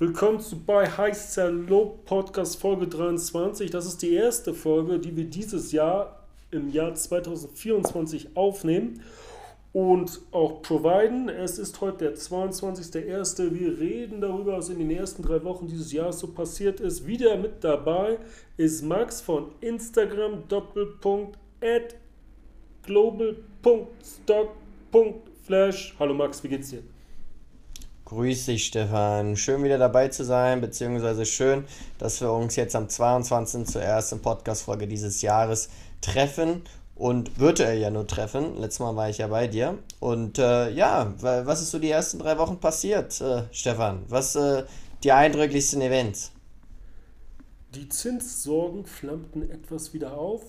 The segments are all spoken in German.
Willkommen zu bei Heißt Low Podcast Folge 23. Das ist die erste Folge, die wir dieses Jahr im Jahr 2024 aufnehmen und auch providen. Es ist heute der 22.01. Wir reden darüber, was in den ersten drei Wochen dieses Jahres so passiert ist. Wieder mit dabei ist Max von Instagram Doppelpunkt at global.stock.flash. Hallo Max, wie geht's dir? Grüß dich, Stefan. Schön wieder dabei zu sein, beziehungsweise schön, dass wir uns jetzt am 22. zur ersten Podcast-Folge dieses Jahres treffen und virtuell ja nur treffen. Letztes Mal war ich ja bei dir. Und äh, ja, was ist so die ersten drei Wochen passiert, äh, Stefan? Was äh, die eindrücklichsten Events? Die Zinssorgen flammten etwas wieder auf.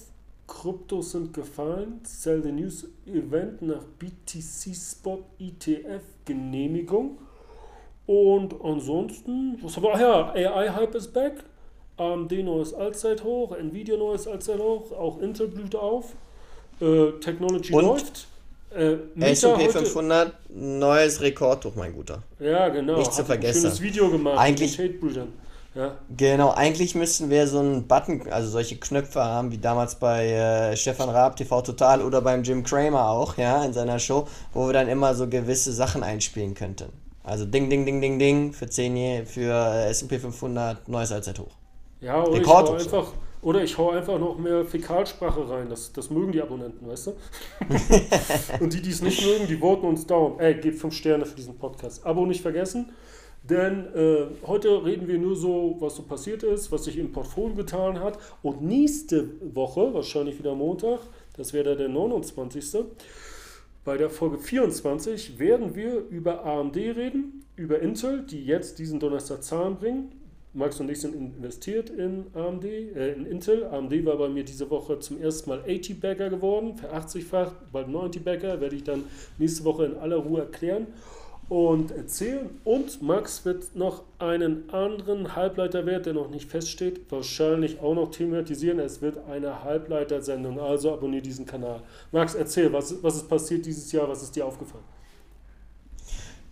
Kryptos sind gefallen. Sell the News Event nach BTC Spot ETF Genehmigung. Und ansonsten, was haben wir? Ach ja, AI-Hype ist back. AMD neues Allzeithoch, Nvidia neues Allzeithoch, auch Intel blüht auf. Äh, Technology Und läuft. Äh, S&P 500 neues Rekordhoch, mein Guter. Ja, genau. Nicht zu vergessen. Ein schönes Video gemacht. Eigentlich, ja. Genau, eigentlich müssten wir so einen Button, also solche Knöpfe haben, wie damals bei äh, Stefan Raab TV Total oder beim Jim Cramer auch, ja, in seiner Show, wo wir dann immer so gewisse Sachen einspielen könnten. Also Ding, Ding, Ding, Ding, Ding für 10 für äh, S&P 500 neues Allzeithoch. Ja, oder ich, hau einfach, oder ich hau einfach noch mehr Fäkalsprache rein. Das, das mögen die Abonnenten, weißt du? Und die, die es nicht mögen, die voten uns down. Ey, gebt 5 Sterne für diesen Podcast. Abo nicht vergessen. Denn äh, heute reden wir nur so, was so passiert ist, was sich im Portfolio getan hat. Und nächste Woche, wahrscheinlich wieder Montag, das wäre der 29. Bei der Folge 24 werden wir über AMD reden, über Intel, die jetzt diesen Donnerstag Zahlen bringen. Max und ich sind investiert in AMD, äh, in Intel. AMD war bei mir diese Woche zum ersten Mal 80-Bagger geworden, ver bald 90-Bagger, werde ich dann nächste Woche in aller Ruhe erklären und erzählen. Und Max wird noch einen anderen Halbleiterwert, der noch nicht feststeht, wahrscheinlich auch noch thematisieren. Es wird eine Halbleitersendung, also abonniere diesen Kanal. Max, erzähl, was, was ist passiert dieses Jahr, was ist dir aufgefallen?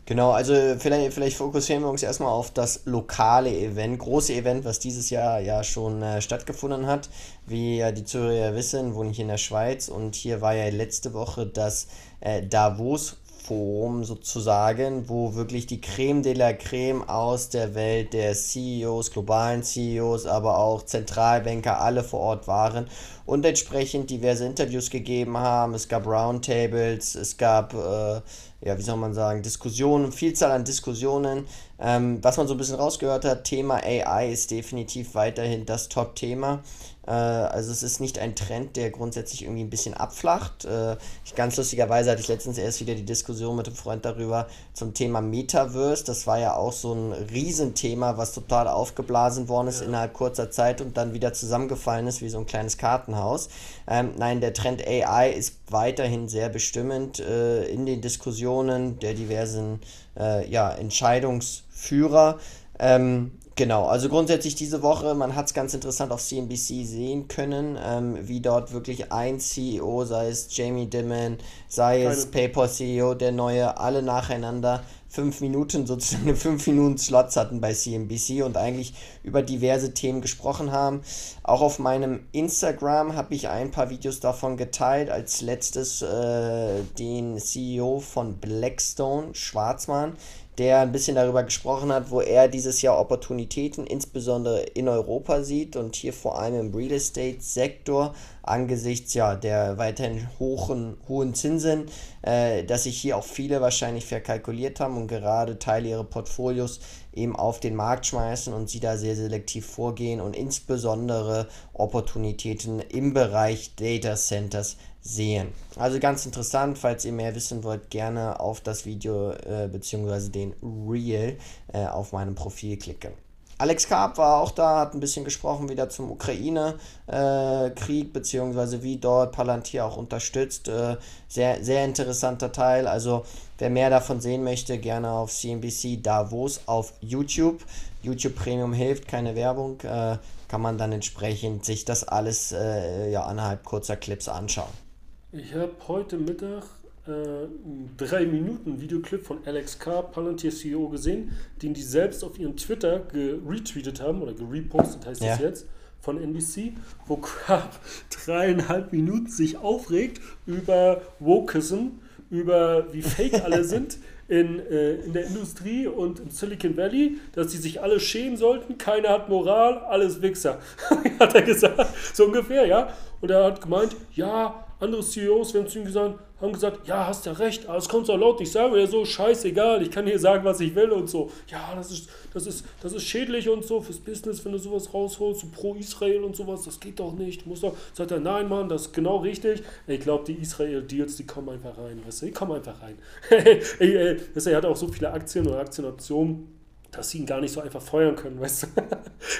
Genau, also vielleicht, vielleicht fokussieren wir uns erstmal auf das lokale Event, große Event, was dieses Jahr ja schon äh, stattgefunden hat. Wie ja die Zuhörer wissen, wohne ich in der Schweiz und hier war ja letzte Woche das äh, Davos Forum sozusagen, wo wirklich die Creme de la Creme aus der Welt der CEOs, globalen CEOs, aber auch Zentralbanker alle vor Ort waren und entsprechend diverse Interviews gegeben haben. Es gab Roundtables, es gab, äh, ja, wie soll man sagen, Diskussionen, Vielzahl an Diskussionen. Ähm, was man so ein bisschen rausgehört hat, Thema AI ist definitiv weiterhin das Top-Thema. Äh, also es ist nicht ein Trend, der grundsätzlich irgendwie ein bisschen abflacht. Äh, ich, ganz lustigerweise hatte ich letztens erst wieder die Diskussion mit einem Freund darüber zum Thema Metaverse. Das war ja auch so ein Riesenthema, was total aufgeblasen worden ist ja. innerhalb kurzer Zeit und dann wieder zusammengefallen ist wie so ein kleines Kartenhaus. Ähm, nein, der Trend AI ist weiterhin sehr bestimmend äh, in den Diskussionen der diversen äh, ja, Entscheidungsführer. Ähm, Genau, also grundsätzlich diese Woche, man hat es ganz interessant auf CNBC sehen können, ähm, wie dort wirklich ein CEO, sei es Jamie Dimon, sei Keine. es PayPal-CEO, der neue, alle nacheinander fünf Minuten, sozusagen fünf Minuten Slots hatten bei CNBC und eigentlich über diverse Themen gesprochen haben. Auch auf meinem Instagram habe ich ein paar Videos davon geteilt. Als letztes äh, den CEO von Blackstone, Schwarzmann, der ein bisschen darüber gesprochen hat, wo er dieses Jahr Opportunitäten insbesondere in Europa sieht und hier vor allem im Real Estate Sektor angesichts ja der weiterhin hohen, hohen Zinsen, äh, dass sich hier auch viele wahrscheinlich verkalkuliert haben und gerade Teile ihrer Portfolios eben auf den Markt schmeißen und sie da sehr selektiv vorgehen und insbesondere Opportunitäten im Bereich Data Centers sehen. Also ganz interessant, falls ihr mehr wissen wollt, gerne auf das Video äh, bzw. den Reel äh, auf meinem Profil klicken. Alex Karp war auch da, hat ein bisschen gesprochen wieder zum Ukraine-Krieg, äh, beziehungsweise wie dort Palantir auch unterstützt. Äh, sehr, sehr interessanter Teil. Also, wer mehr davon sehen möchte, gerne auf CNBC Davos auf YouTube. YouTube Premium hilft, keine Werbung. Äh, kann man dann entsprechend sich das alles äh, ja, annerhalb kurzer Clips anschauen. Ich habe heute Mittag äh, drei Minuten Videoclip von Alex Carr, Palantir CEO, gesehen, den die selbst auf ihrem Twitter retweetet haben oder gerepostet heißt ja. das jetzt von NBC, wo Crab dreieinhalb Minuten sich aufregt über Wokeism, über wie fake alle sind in, äh, in der Industrie und im Silicon Valley, dass sie sich alle schämen sollten, keiner hat Moral, alles Wichser, hat er gesagt, so ungefähr, ja. Und er hat gemeint, ja, andere CEOs haben zu ihm gesagt, haben gesagt, ja, hast ja recht, aber es kommt so laut, ich sage ja so, scheißegal, ich kann hier sagen, was ich will und so. Ja, das ist, das ist, das ist schädlich und so fürs Business, wenn du sowas rausholst, so pro Israel und sowas, das geht doch nicht. Muss doch, sagt er, nein, Mann, das ist genau richtig. Ich glaube, die Israel-Deals, die kommen einfach rein, weißt du, die kommen einfach rein. er hat auch so viele Aktien und Aktienoptionen dass sie ihn gar nicht so einfach feuern können, weißt du.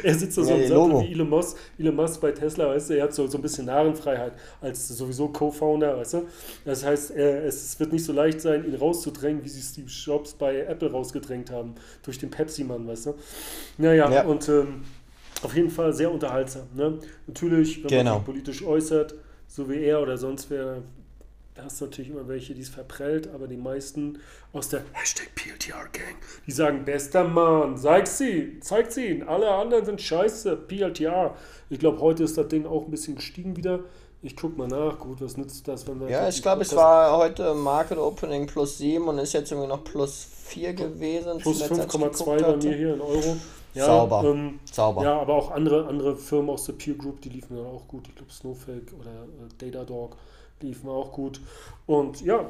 er sitzt da so und sagt, wie Elon Musk, Elon Musk bei Tesla, weißt du, er hat so, so ein bisschen Narrenfreiheit als sowieso Co-Founder, weißt du. Das heißt, er, es wird nicht so leicht sein, ihn rauszudrängen, wie sie Steve Jobs bei Apple rausgedrängt haben, durch den Pepsi-Mann, weißt du. Naja, ja. und ähm, auf jeden Fall sehr unterhaltsam. Ne? Natürlich, wenn genau. man sich politisch äußert, so wie er oder sonst wer, da hast du natürlich immer welche, die es verprellt, aber die meisten aus der Hashtag PLTR Gang, die sagen, bester Mann, zeig sie, zeigt sie ihn, alle anderen sind scheiße, PLTR. Ich glaube, heute ist das Ding auch ein bisschen gestiegen wieder. Ich guck mal nach, gut, was nützt das, wenn wir. Ja, ich glaube, es war heute Market Opening plus 7 und ist jetzt irgendwie noch plus 4 gewesen. Plus 5,2 bei mir hier in Euro. Ja, Sauber. Ähm, Sauber. Ja, aber auch andere, andere Firmen aus der Peer Group, die liefen dann auch gut. Ich glaube, Snowflake oder äh, Datadog liefen auch gut. Und ja,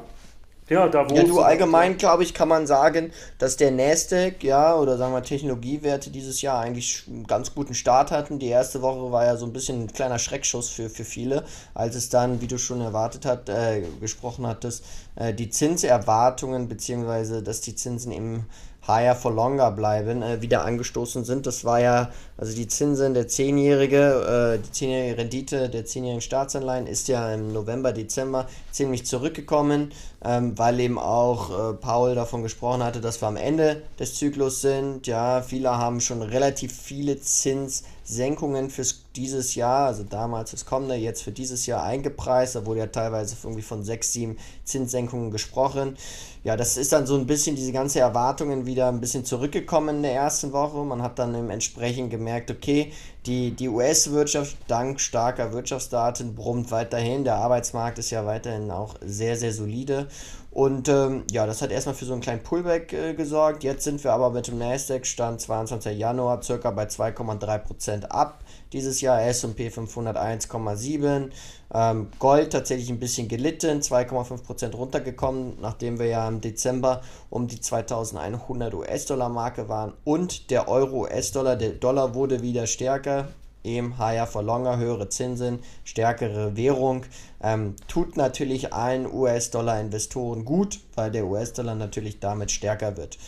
ja, da wo. Ja, du allgemein, glaube ich, kann man sagen, dass der Nasdaq, ja, oder sagen wir Technologiewerte dieses Jahr eigentlich einen ganz guten Start hatten. Die erste Woche war ja so ein bisschen ein kleiner Schreckschuss für, für viele, als es dann, wie du schon erwartet hat, äh, gesprochen hattest, äh, die Zinserwartungen, beziehungsweise dass die Zinsen im higher for longer bleiben, äh, wieder angestoßen sind. Das war ja, also die Zinsen der 10-jährige, äh, die 10-jährige Rendite der 10-jährigen Staatsanleihen ist ja im November, Dezember ziemlich zurückgekommen, ähm, weil eben auch äh, Paul davon gesprochen hatte, dass wir am Ende des Zyklus sind. Ja, viele haben schon relativ viele Zinssenkungen für dieses Jahr, also damals das kommende, jetzt für dieses Jahr eingepreist. Da wurde ja teilweise irgendwie von 6, 7 Zinssenkungen gesprochen ja, das ist dann so ein bisschen diese ganze Erwartungen wieder ein bisschen zurückgekommen in der ersten Woche. Man hat dann entsprechend gemerkt, okay, die, die US-Wirtschaft dank starker Wirtschaftsdaten brummt weiterhin. Der Arbeitsmarkt ist ja weiterhin auch sehr, sehr solide. Und ähm, ja, das hat erstmal für so einen kleinen Pullback äh, gesorgt. Jetzt sind wir aber mit dem Nasdaq-Stand 22. Januar circa bei 2,3% ab. Dieses Jahr SP 500 1,7. Ähm, Gold tatsächlich ein bisschen gelitten, 2,5% runtergekommen, nachdem wir ja im Dezember um die 2100 US-Dollar-Marke waren. Und der Euro-US-Dollar, der Dollar wurde wieder stärker, eben higher for longer, höhere Zinsen, stärkere Währung. Ähm, tut natürlich allen US-Dollar-Investoren gut, weil der US-Dollar natürlich damit stärker wird.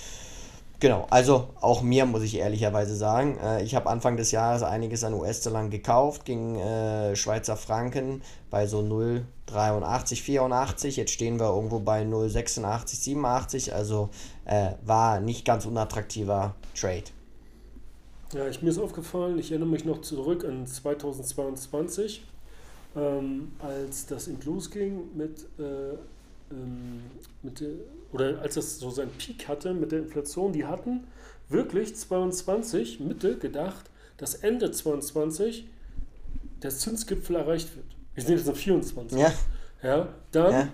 Genau, also auch mir muss ich ehrlicherweise sagen, äh, ich habe Anfang des Jahres einiges an US-Dollar gekauft gegen äh, Schweizer Franken bei so 0,83, 84. Jetzt stehen wir irgendwo bei 0,86, 87. Also äh, war nicht ganz unattraktiver Trade. Ja, ich, mir ist aufgefallen, ich erinnere mich noch zurück an 2022, ähm, als das in losging mit, äh, ähm, mit der oder als das so seinen Peak hatte mit der Inflation, die hatten wirklich 22 Mitte gedacht, dass Ende 22 der Zinsgipfel erreicht wird. Wir sind jetzt noch 24. Ja. ja dann ja.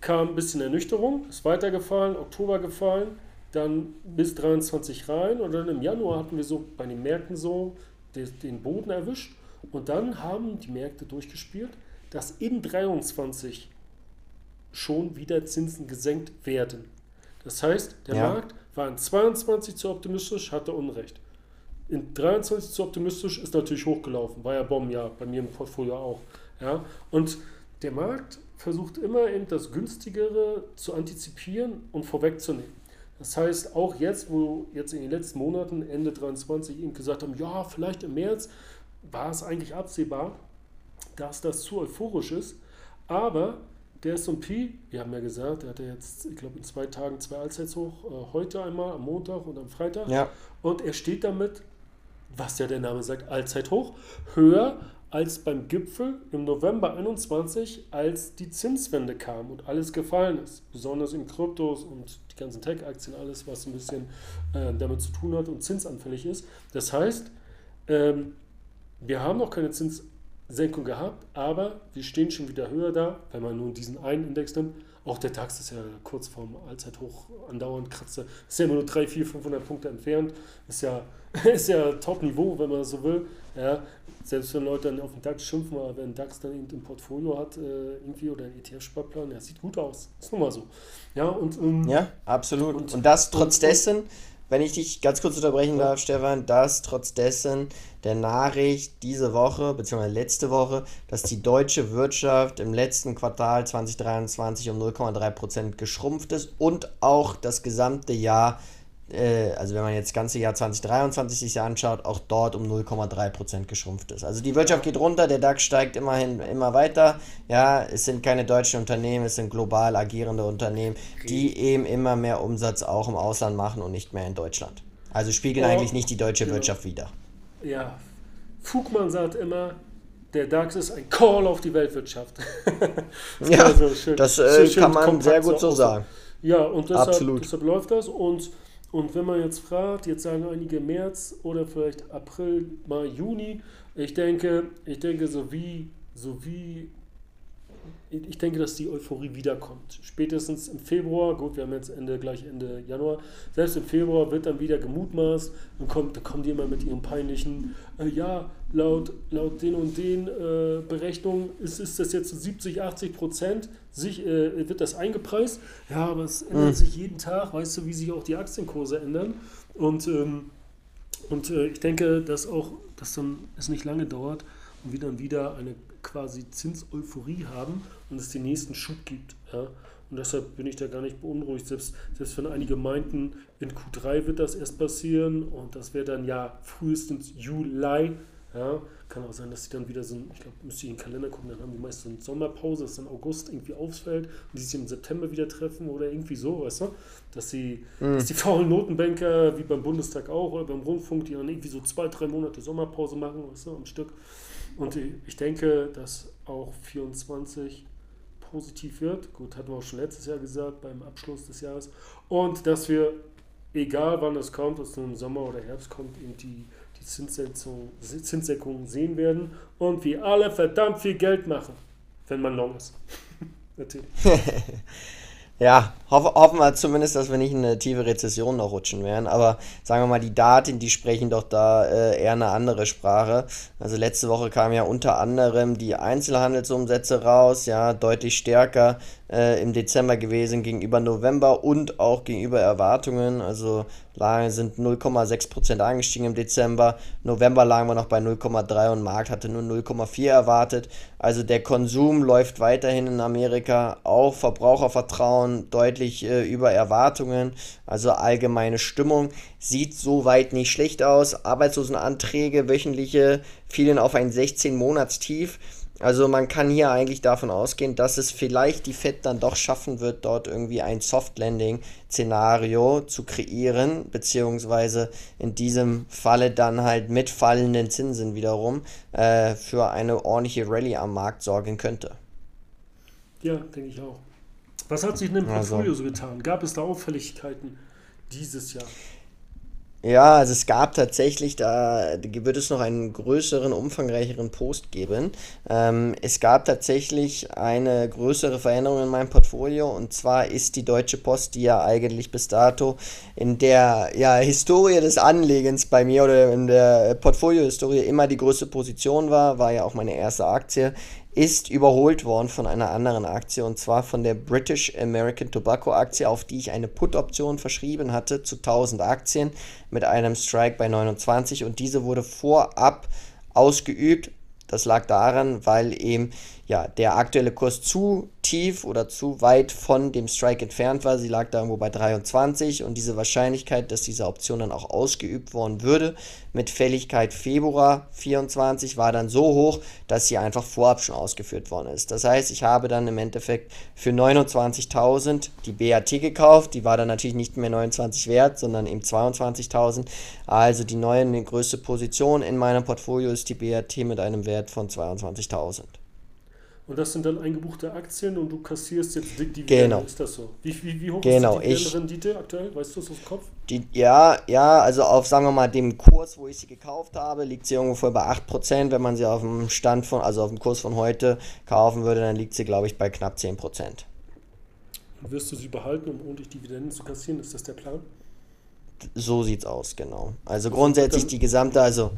kam ein bisschen Ernüchterung, ist weitergefallen, Oktober gefallen, dann bis 23 rein und dann im Januar hatten wir so bei den Märkten so den Boden erwischt und dann haben die Märkte durchgespielt, dass in 23 schon wieder Zinsen gesenkt werden. Das heißt, der ja. Markt war in 22 zu optimistisch, hatte Unrecht. In 23 zu optimistisch ist natürlich hochgelaufen, war ja Bombenjahr, bei mir im Portfolio auch. Ja? Und der Markt versucht immer eben das Günstigere zu antizipieren und vorwegzunehmen. Das heißt, auch jetzt, wo jetzt in den letzten Monaten, Ende 23, eben gesagt haben, ja, vielleicht im März, war es eigentlich absehbar, dass das zu euphorisch ist. Aber der SP, wir haben ja gesagt, der hatte jetzt, ich glaube, in zwei Tagen zwei Allzeitshoch, äh, heute einmal, am Montag und am Freitag. Ja. Und er steht damit, was ja der Name sagt, Allzeithoch, höher als beim Gipfel im November 21, als die Zinswende kam und alles gefallen ist. Besonders in Kryptos und die ganzen Tech-Aktien, alles, was ein bisschen äh, damit zu tun hat und zinsanfällig ist. Das heißt, ähm, wir haben noch keine Zinssenkung gehabt, aber wir stehen schon wieder höher da, wenn man nun diesen einen Index nimmt. Auch der DAX ist ja kurz vorm Allzeithoch andauernd kratze. Ist ja immer nur 3, 4, 500 Punkte entfernt. Ist ja, ist ja Top-Niveau, wenn man so will. Ja, selbst wenn Leute dann auf den DAX schimpfen, aber wenn DAX dann ein Portfolio hat, äh, irgendwie oder ein ETF-Sparplan, ja, sieht gut aus. Ist nun mal so. Ja, und, ähm, ja absolut. Und, und das trotz dessen, wenn ich dich ganz kurz unterbrechen darf, Stefan, das trotz dessen der Nachricht diese Woche, beziehungsweise letzte Woche, dass die deutsche Wirtschaft im letzten Quartal 2023 um 0,3% geschrumpft ist und auch das gesamte Jahr also wenn man jetzt das ganze Jahr 2023 sich anschaut, auch dort um 0,3% geschrumpft ist. Also die Wirtschaft geht runter, der DAX steigt immerhin immer weiter. Ja, es sind keine deutschen Unternehmen, es sind global agierende Unternehmen, die eben immer mehr Umsatz auch im Ausland machen und nicht mehr in Deutschland. Also spiegeln oh, eigentlich nicht die deutsche ja. Wirtschaft wider. Ja, Fugmann sagt immer, der DAX ist ein Call auf die Weltwirtschaft. ja, also schön, das äh, schön, kann man sehr gut so sagen. Ja, und deshalb, deshalb läuft das und und wenn man jetzt fragt, jetzt sagen einige März oder vielleicht April, Mai, Juni, ich denke, ich denke, so wie, so wie ich denke, dass die Euphorie wiederkommt. Spätestens im Februar, gut, wir haben jetzt Ende, gleich Ende Januar, selbst im Februar wird dann wieder gemutmaßt und kommt, da kommen die immer mit ihren peinlichen, äh, ja, laut, laut den und den äh, Berechnungen ist, ist das jetzt so 70, 80 Prozent, sich, äh, wird das eingepreist. Ja, aber es ändert mhm. sich jeden Tag, weißt du, wie sich auch die Aktienkurse ändern. Und, ähm, und äh, ich denke, dass auch, dass dann es nicht lange dauert und wir dann wieder eine quasi Zinseuphorie haben und es den nächsten Schub gibt. Ja? Und deshalb bin ich da gar nicht beunruhigt. Selbst, selbst wenn einige meinten, in Q3 wird das erst passieren und das wäre dann ja frühestens Juli. Ja, kann auch sein, dass sie dann wieder so, ich glaube, müsste ich in den Kalender gucken, dann haben die meist so eine Sommerpause, dass dann August irgendwie ausfällt und die sich im September wieder treffen oder irgendwie so, weißt du? Dass, sie, mhm. dass die faulen Notenbanker, wie beim Bundestag auch oder beim Rundfunk, die dann irgendwie so zwei, drei Monate Sommerpause machen, weißt du, am Stück. Und ich denke, dass auch 24 positiv wird. Gut, hatten wir auch schon letztes Jahr gesagt, beim Abschluss des Jahres. Und dass wir, egal wann es kommt, ob es nun im Sommer oder Herbst kommt, eben die, die Zinssenkung sehen werden und wir alle verdammt viel Geld machen, wenn man long ist. Natürlich. Ja, hoff, hoffen wir zumindest, dass wir nicht in eine tiefe Rezession noch rutschen werden. Aber sagen wir mal, die Daten, die sprechen doch da äh, eher eine andere Sprache. Also letzte Woche kamen ja unter anderem die Einzelhandelsumsätze raus, ja, deutlich stärker äh, im Dezember gewesen gegenüber November und auch gegenüber Erwartungen. Also lagen, sind 0,6% angestiegen im Dezember. November lagen wir noch bei 0,3 und Markt hatte nur 0,4 erwartet. Also der Konsum läuft weiterhin in Amerika. Auch Verbrauchervertrauen deutlich äh, über Erwartungen. Also allgemeine Stimmung sieht soweit nicht schlecht aus. Arbeitslosenanträge wöchentliche fielen auf ein 16-Monats-Tief. Also man kann hier eigentlich davon ausgehen, dass es vielleicht die Fed dann doch schaffen wird, dort irgendwie ein Soft-Landing-Szenario zu kreieren, beziehungsweise in diesem Falle dann halt mit fallenden Zinsen wiederum äh, für eine ordentliche Rallye am Markt sorgen könnte. Ja, denke ich auch. Was hat sich in dem also Portfolio so getan? Gab es da Auffälligkeiten dieses Jahr? Ja, also es gab tatsächlich, da wird es noch einen größeren, umfangreicheren Post geben. Ähm, es gab tatsächlich eine größere Veränderung in meinem Portfolio und zwar ist die Deutsche Post, die ja eigentlich bis dato in der ja, Historie des Anlegens bei mir oder in der Portfolio-Historie immer die größte Position war, war ja auch meine erste Aktie, ist überholt worden von einer anderen Aktie und zwar von der British American Tobacco Aktie, auf die ich eine Put-Option verschrieben hatte zu 1000 Aktien mit einem Strike bei 29 und diese wurde vorab ausgeübt. Das lag daran, weil eben ja, der aktuelle Kurs zu tief oder zu weit von dem Strike entfernt war. Sie lag da irgendwo bei 23 und diese Wahrscheinlichkeit, dass diese Option dann auch ausgeübt worden würde, mit Fälligkeit Februar 24 war dann so hoch, dass sie einfach vorab schon ausgeführt worden ist. Das heißt, ich habe dann im Endeffekt für 29.000 die BAT gekauft. Die war dann natürlich nicht mehr 29 wert, sondern eben 22.000. Also die neue, die größte Position in meinem Portfolio ist die BAT mit einem Wert von 22.000. Und das sind dann eingebuchte Aktien und du kassierst jetzt dick Dividende. Genau. Ist das so? Wie, wie, wie hoch genau. ist die Rendite aktuell? Weißt du es aus dem Kopf? Die, ja, ja, also auf, sagen wir mal, dem Kurs, wo ich sie gekauft habe, liegt sie ungefähr bei 8%. Wenn man sie auf dem Stand von, also auf dem Kurs von heute kaufen würde, dann liegt sie, glaube ich, bei knapp 10%. Und wirst du sie behalten, um ordentlich Dividenden zu kassieren? Ist das der Plan? So sieht's aus, genau. Also grundsätzlich die gesamte, also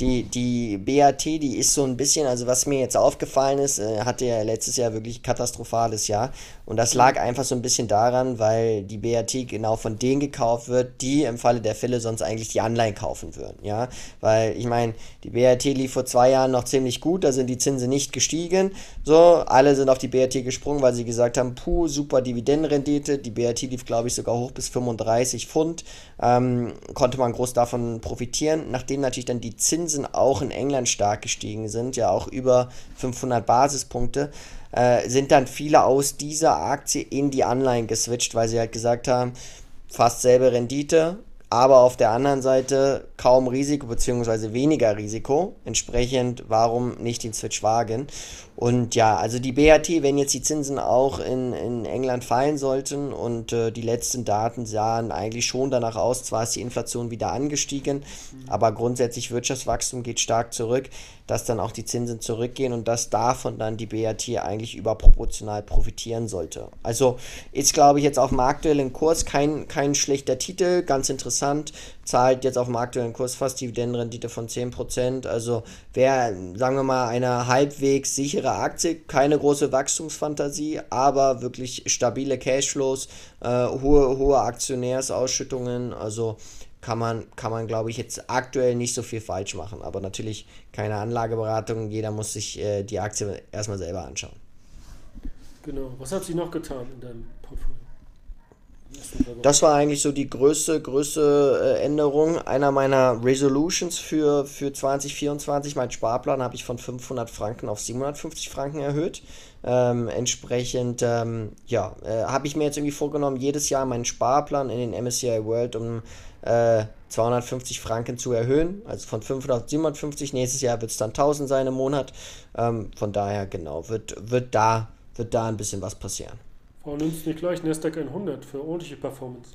die, die BAT, die ist so ein bisschen, also was mir jetzt aufgefallen ist, äh, hatte ja letztes Jahr wirklich katastrophales Jahr. Und das lag einfach so ein bisschen daran, weil die BAT genau von denen gekauft wird, die im Falle der Fälle sonst eigentlich die Anleihen kaufen würden. Ja, weil ich meine, die BAT lief vor zwei Jahren noch ziemlich gut, da sind die Zinsen nicht gestiegen. So, alle sind auf die BAT gesprungen, weil sie gesagt haben, puh, super Dividendenrendite. Die BAT lief, glaube ich, sogar hoch bis 35 Pfund. Ähm, konnte man groß davon profitieren. Nachdem natürlich dann die Zinsen Zinsen auch in England stark gestiegen sind, ja auch über 500 Basispunkte, äh, sind dann viele aus dieser Aktie in die Anleihen geswitcht, weil sie halt gesagt haben, fast selbe Rendite, aber auf der anderen Seite kaum Risiko bzw. weniger Risiko. Entsprechend, warum nicht den Switch wagen? Und ja, also die BAT, wenn jetzt die Zinsen auch in, in England fallen sollten und äh, die letzten Daten sahen eigentlich schon danach aus, zwar ist die Inflation wieder angestiegen, mhm. aber grundsätzlich Wirtschaftswachstum geht stark zurück, dass dann auch die Zinsen zurückgehen und dass davon dann die BAT eigentlich überproportional profitieren sollte. Also ist, glaube ich, jetzt auf dem aktuellen Kurs kein, kein schlechter Titel, ganz interessant, zahlt jetzt auf dem aktuellen Kurs fast Dividendenrendite von 10%. Also wäre, sagen wir mal, eine halbwegs sichere Aktie, keine große Wachstumsfantasie, aber wirklich stabile Cashflows, äh, hohe, hohe Aktionärsausschüttungen, also kann man, kann man glaube ich, jetzt aktuell nicht so viel falsch machen. Aber natürlich keine Anlageberatung, jeder muss sich äh, die Aktie erstmal selber anschauen. Genau. Was hat sie noch getan in deinem Portfolio? Das war eigentlich so die größte, größte äh, Änderung. Einer meiner Resolutions für, für 2024, mein Sparplan, habe ich von 500 Franken auf 750 Franken erhöht. Ähm, entsprechend, ähm, ja, äh, habe ich mir jetzt irgendwie vorgenommen, jedes Jahr meinen Sparplan in den MSCI World um äh, 250 Franken zu erhöhen. Also von 500 auf 750. Nächstes Jahr wird es dann 1000 sein im Monat. Ähm, von daher, genau, wird, wird, da, wird da ein bisschen was passieren. Warum nimmst du nicht gleich Nasdaq 100 für ordentliche Performance?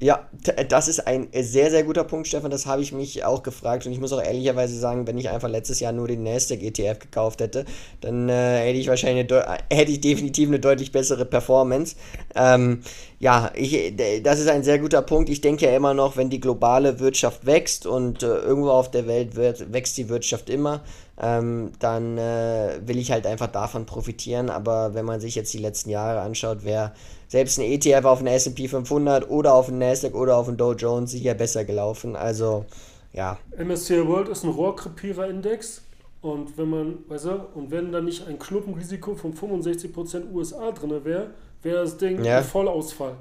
Ja, das ist ein sehr, sehr guter Punkt, Stefan. Das habe ich mich auch gefragt. Und ich muss auch ehrlicherweise sagen, wenn ich einfach letztes Jahr nur den Nasdaq ETF gekauft hätte, dann äh, hätte ich wahrscheinlich hätte ich definitiv eine deutlich bessere Performance. Ähm, ja, ich, das ist ein sehr guter Punkt. Ich denke ja immer noch, wenn die globale Wirtschaft wächst und äh, irgendwo auf der Welt wird, wächst die Wirtschaft immer, ähm, dann äh, will ich halt einfach davon profitieren. Aber wenn man sich jetzt die letzten Jahre anschaut, wer selbst ein ETF auf den S&P 500 oder auf den Nasdaq oder auf den Dow Jones sicher besser gelaufen. Also, ja. MSCI World ist ein Rohrkrepierer-Index. Und wenn man, weißt du, und wenn da nicht ein Klumpenrisiko von 65% USA drin wäre, wäre das Ding ja. ein Vollausfall.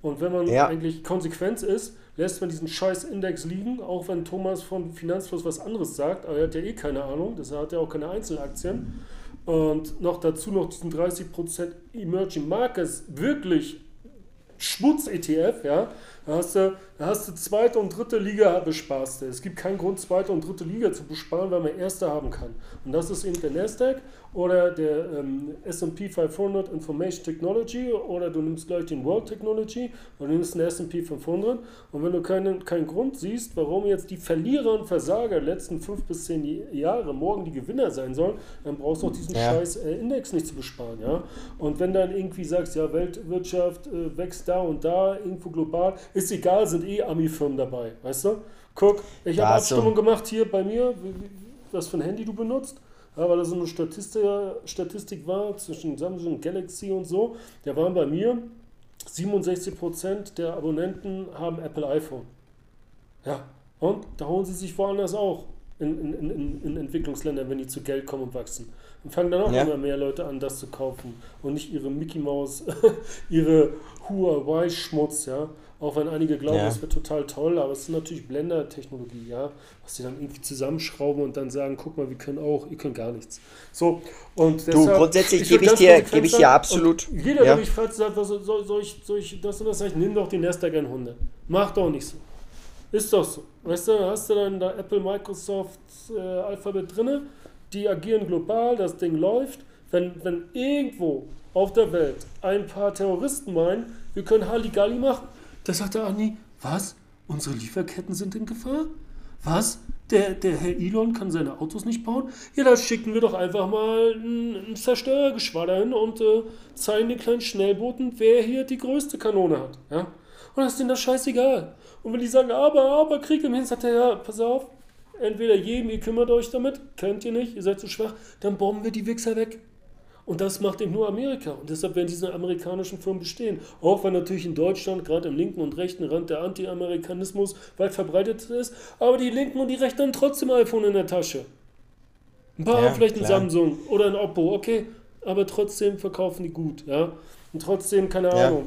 Und wenn man ja. eigentlich konsequent ist, lässt man diesen scheiß Index liegen, auch wenn Thomas von Finanzfluss was anderes sagt, aber er hat ja eh keine Ahnung, deshalb hat er auch keine Einzelaktien. Und noch dazu noch diesen 30% Emerging Markets, wirklich Schmutz-ETF, ja, da hast, du, da hast du zweite und dritte Liga besparst. Es gibt keinen Grund, zweite und dritte Liga zu besparen, weil man erste haben kann. Und das ist eben der Nasdaq oder der ähm, SP 500 Information Technology oder du nimmst gleich den World Technology und nimmst den SP 500. Und wenn du keinen, keinen Grund siehst, warum jetzt die Verlierer und Versager der letzten fünf bis zehn Jahre morgen die Gewinner sein sollen, dann brauchst du auch diesen ja. scheiß äh, Index nicht zu besparen. Ja? Und wenn dann irgendwie sagst, ja, Weltwirtschaft äh, wächst da und da, irgendwo global, ist egal, sind eh Ami-Firmen dabei, weißt du? Guck, ich habe Abstimmung so. gemacht hier bei mir, was für ein Handy du benutzt. Ja, weil da so eine Statistik, Statistik war zwischen Samsung Galaxy und so. Der waren bei mir 67% der Abonnenten haben Apple iPhone. Ja, und da holen sie sich woanders auch. in, in, in, in Entwicklungsländern, wenn die zu Geld kommen und wachsen. Und fangen dann auch ja. immer mehr Leute an, das zu kaufen und nicht ihre Mickey Maus, ihre Huawei-Schmutz, ja. Auch wenn einige glauben, ja. es wird total toll, aber es ist natürlich Blender-Technologie, ja, was sie dann irgendwie zusammenschrauben und dann sagen, guck mal, wir können auch, ihr könnt gar nichts. So, und deshalb, du, grundsätzlich gebe ich, dir, gebe ich dir absolut. Jeder, ja. der mich fragt, sagt, was, soll, soll, ich, soll ich das und das, sag ich, nimm doch die Nestagen Hunde. Mach doch nicht so. Ist doch so. Weißt du, hast du dann da Apple, Microsoft, äh, Alphabet drinne, die agieren global, das Ding läuft. Wenn, wenn irgendwo auf der Welt ein paar Terroristen meinen, wir können Halligalli machen, da sagt der Ani, was? Unsere Lieferketten sind in Gefahr? Was? Der, der Herr Elon kann seine Autos nicht bauen? Ja, da schicken wir doch einfach mal ein, ein Zerstörergeschwader hin und äh, zeigen den kleinen Schnellbooten, wer hier die größte Kanone hat. Ja? Und das ist denen das scheißegal. Und wenn die sagen, aber, aber, Krieg im Hin, sagt er, ja, pass auf, entweder jedem, ihr kümmert euch damit, könnt ihr nicht, ihr seid zu schwach, dann bomben wir die Wichser weg. Und das macht eben nur Amerika. Und deshalb werden diese amerikanischen Firmen bestehen. Auch wenn natürlich in Deutschland, gerade im linken und rechten Rand, der Anti-Amerikanismus weit verbreitet ist. Aber die Linken und die Rechten haben trotzdem ein iPhone in der Tasche. Ein paar ja, haben vielleicht klar. ein Samsung oder ein Oppo, okay. Aber trotzdem verkaufen die gut. Ja? Und trotzdem, keine ja. Ahnung.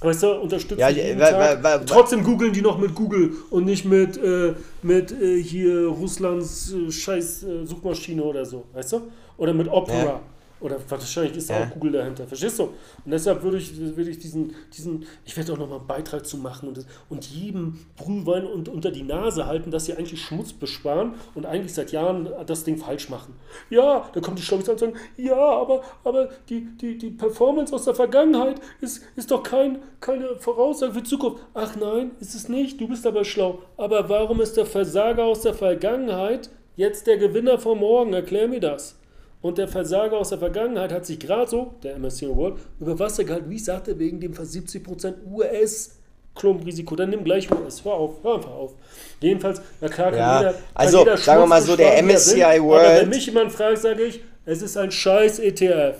Weißt du, unterstützen ja, jeden wa, wa, wa, Trotzdem googeln die noch mit Google und nicht mit, äh, mit äh, hier Russlands äh, scheiß äh, Suchmaschine oder so, weißt du? Oder mit Opera. Ja. Oder wahrscheinlich ist ja. auch Google dahinter. Verstehst du? Und deshalb würde ich, würde ich diesen, diesen, ich werde auch nochmal einen Beitrag zu machen und, und jedem Brühwein und, unter die Nase halten, dass sie eigentlich Schmutz besparen und eigentlich seit Jahren das Ding falsch machen. Ja, da kommt die Schlauste und sagen, ja, aber, aber die, die, die Performance aus der Vergangenheit ist, ist doch kein, keine Voraussage für die Zukunft. Ach nein, ist es nicht, du bist aber schlau. Aber warum ist der Versager aus der Vergangenheit jetzt der Gewinner von morgen? Erklär mir das. Und der Versager aus der Vergangenheit hat sich gerade so, der MSCI World, über Wasser gehalten, wie ich sagte, wegen dem fast 70% US- Klumpenrisiko, dann nimm gleich US. Hör auf, hör einfach auf. Jedenfalls, na klar kann ja, jeder. Kann also, jeder sagen wir mal so, der MSCI World. Aber wenn mich jemand fragt, sage ich, es ist ein scheiß ETF.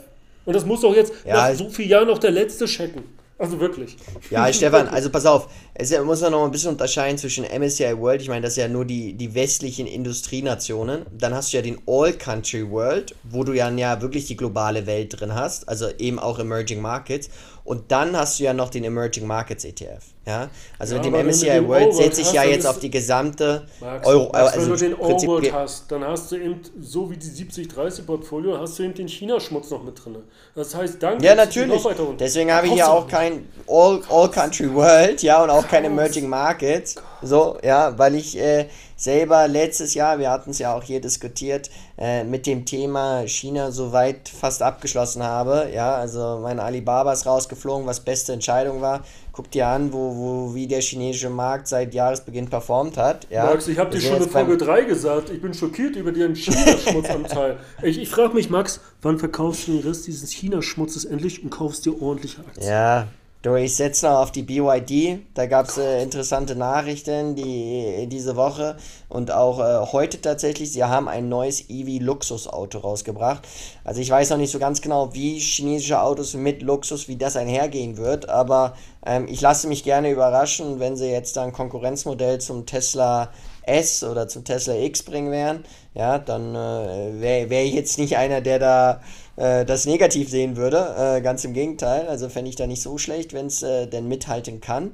Und das muss doch jetzt ja, nach so vielen Jahren noch der letzte checken. Also wirklich. Ja, Stefan, also pass auf, es muss man noch ein bisschen unterscheiden zwischen MSCI World, ich meine, das ist ja nur die, die westlichen Industrienationen. Dann hast du ja den All Country World, wo du ja, ja wirklich die globale Welt drin hast, also eben auch Emerging Markets. Und dann hast du ja noch den Emerging Markets ETF. Ja? Also ja, mit dem MSCI mit World setze ich ja jetzt auf die gesamte Max, Euro. Max, also wenn du den All-World hast, dann hast du eben, so wie die 70-30-Portfolio, hast du eben den China-Schmutz noch mit drin. Das heißt, danke. Ja, natürlich. Deswegen habe ich ja auch kein All-Country All World, ja, und auch kein Emerging Markets. So, ja, weil ich äh, selber letztes Jahr, wir hatten es ja auch hier diskutiert, äh, mit dem Thema China soweit fast abgeschlossen habe. Ja, also mein Alibaba ist rausgeflogen, was beste Entscheidung war. Guck dir an, wo, wo, wie der chinesische Markt seit Jahresbeginn performt hat. Ja. Max, ich habe dir schon in Folge 3 gesagt, ich bin schockiert über den China-Schmutzanteil. ich ich frage mich, Max, wann verkaufst du den Rest dieses China-Schmutzes endlich und kaufst dir ordentliche Aktien? Ja, Setze noch auf die BYD. Da gab es äh, interessante Nachrichten die, diese Woche und auch äh, heute tatsächlich. Sie haben ein neues EV-Luxusauto rausgebracht. Also ich weiß noch nicht so ganz genau, wie chinesische Autos mit Luxus, wie das einhergehen wird. Aber ähm, ich lasse mich gerne überraschen, wenn sie jetzt ein Konkurrenzmodell zum Tesla S oder zum Tesla X bringen werden. Ja, dann äh, wäre wär ich jetzt nicht einer, der da äh, das negativ sehen würde. Äh, ganz im Gegenteil. Also fände ich da nicht so schlecht, wenn es äh, denn mithalten kann.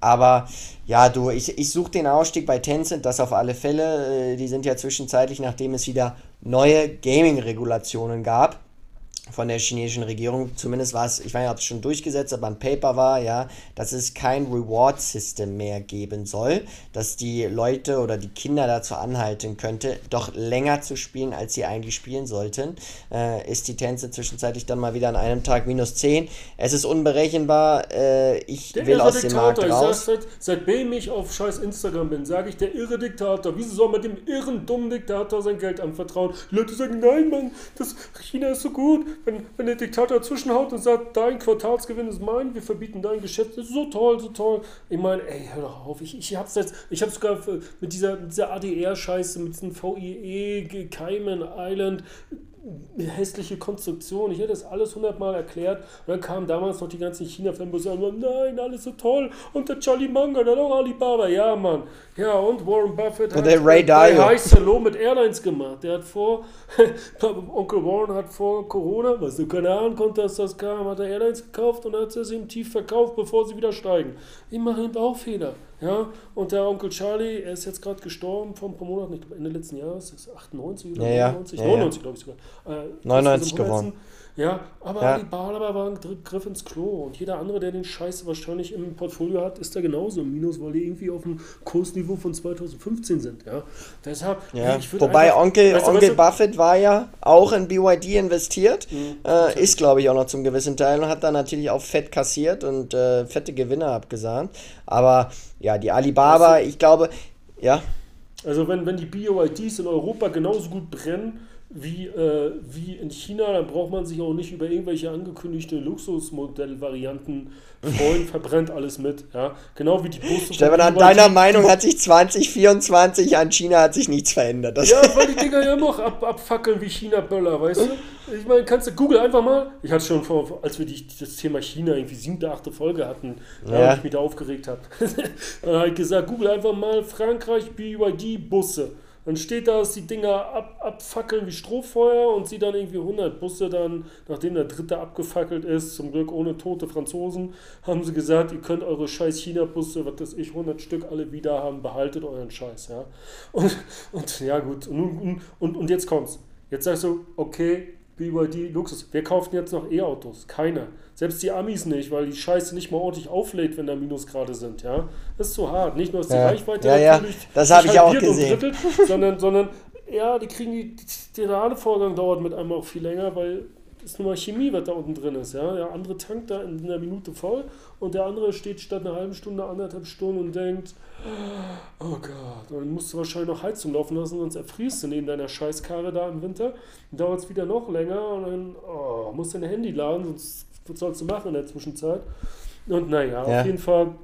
Aber ja, du, ich, ich suche den Ausstieg bei Tencent, das auf alle Fälle. Äh, die sind ja zwischenzeitlich, nachdem es wieder neue Gaming-Regulationen gab, von der chinesischen Regierung, zumindest war es, ich weiß nicht, ob es schon durchgesetzt, aber ein Paper war, ja, dass es kein Reward-System mehr geben soll, dass die Leute oder die Kinder dazu anhalten könnte, doch länger zu spielen, als sie eigentlich spielen sollten, äh, ist die Tänze zwischenzeitlich dann mal wieder an einem Tag minus 10. Es ist unberechenbar, äh, ich der will aus dem Markt raus. Sag, seit, seitdem ich auf scheiß Instagram bin, sage ich, der irre Diktator, wieso soll man dem irren, dummen Diktator sein Geld anvertrauen? Die Leute sagen, nein, Mann, das, China ist so gut, wenn, wenn der Diktator zwischenhaut und sagt, dein Quartalsgewinn ist mein, wir verbieten dein Geschäft, das ist so toll, so toll. Ich meine, ey, hör doch auf, ich, ich hab's jetzt, ich hab's sogar mit dieser, dieser ADR-Scheiße, mit diesem VIE, Cayman Island, hässliche Konstruktion. Ich hätte das alles hundertmal erklärt. Und dann kamen damals noch die ganzen China-Fanboys und sagen, nein, alles so toll. Und der Charlie Munger, der auch Alibaba. Ja, Mann. Ja, und Warren Buffett und hat der Ray bei High Solo mit Airlines gemacht. Der hat vor, Onkel Warren hat vor Corona, was du keine Ahnung konnte, dass das kam, hat er Airlines gekauft und hat sie ihm tief verkauft, bevor sie wieder steigen. Ich mache einen Bauchfehler. Ja, und der Onkel Charlie, er ist jetzt gerade gestorben vor ein paar Monaten, ich glaube Ende letzten Jahres, ist 98 oder ja, 99, ja, 99 ja. glaube ich sogar. Äh, 99 geworden. Ja, aber ja. Alibaba war ein Griff ins Klo und jeder andere, der den Scheiß wahrscheinlich im Portfolio hat, ist da genauso im Minus, weil die irgendwie auf dem Kursniveau von 2015 sind. Ja, deshalb. Ja. Wobei einfach, Onkel, weißt du, Onkel Buffett war ja auch in BYD investiert, mhm, äh, ist glaube ich auch noch zum gewissen Teil und hat da natürlich auch fett kassiert und äh, fette Gewinne abgesahnt. Aber ja, die Alibaba, weißt du, ich glaube, ja. Also wenn, wenn die BYDs in Europa genauso gut brennen, wie, äh, wie in China, dann braucht man sich auch nicht über irgendwelche angekündigte Luxusmodellvarianten freuen, verbrennt alles mit. Ja? Genau wie die Busse. Stefan, an deiner Meinung hat sich 2024 an China hat sich nichts verändert. Das ja, weil die Dinger ja immer ab, abfackeln wie China-Böller, weißt du? Ich meine, kannst du Google einfach mal, ich hatte schon vor, als wir die, das Thema China irgendwie siebte, achte Folge hatten, ja. ja. ich mich da aufgeregt habe, dann habe ich gesagt, Google einfach mal Frankreich BYD-Busse. Dann steht da, dass die Dinger ab, abfackeln wie Strohfeuer und sie dann irgendwie 100 Busse dann, nachdem der dritte abgefackelt ist, zum Glück ohne tote Franzosen, haben sie gesagt, ihr könnt eure scheiß China-Busse, was weiß ich, 100 Stück alle wieder haben, behaltet euren Scheiß, ja. Und, und ja gut, und, und, und jetzt kommt's. Jetzt sagst du, okay, BYD Luxus. Wer kauft jetzt noch E-Autos? Keiner. Selbst die Amis nicht, weil die Scheiße nicht mal ordentlich auflädt, wenn da Minusgrade sind. Ja? Das ist zu hart. Nicht nur, dass die ja. Reichweite ja, ja. das habe ich auch gesehen. Drittelt, sondern, sondern ja, die kriegen die, der Ladevorgang dauert mit einmal auch viel länger, weil es nur mal Chemie, was da unten drin ist. Ja? Der andere tankt da in einer Minute voll und der andere steht statt einer halben Stunde, anderthalb Stunden und denkt, oh Gott, und dann musst du wahrscheinlich noch Heizung laufen lassen, sonst erfrierst du neben deiner Scheißkarre da im Winter. Dann dauert es wieder noch länger und dann oh, musst du dein Handy laden, sonst was sollst du machen in der Zwischenzeit? Und naja, ja. auf jeden Fall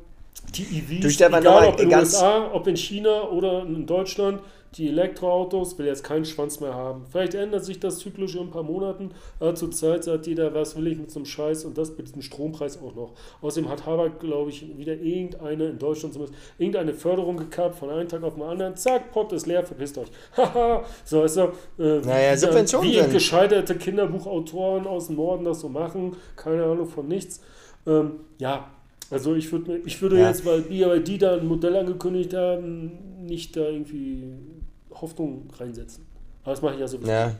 die EVs, egal ob in den USA, ob in China oder in Deutschland, die Elektroautos, will jetzt keinen Schwanz mehr haben. Vielleicht ändert sich das zyklisch in ein paar Monaten, aber zurzeit sagt jeder, was will ich mit so einem Scheiß und das mit diesem Strompreis auch noch. Außerdem hat Habeck, glaube ich, wieder irgendeine, in Deutschland zumindest, irgendeine Förderung gekappt von einem Tag auf den anderen. Zack, Pott ist leer, verpisst euch. Haha, so ist er. Äh, naja, Subventionen. Wie gescheiterte Kinderbuchautoren aus dem Norden das so machen, keine Ahnung von nichts. Ähm, ja, also ich, würd, ich würde ja. jetzt, weil die da ein Modell angekündigt haben, nicht da irgendwie Hoffnung reinsetzen. Aber das mache ich ja sowieso. Ja.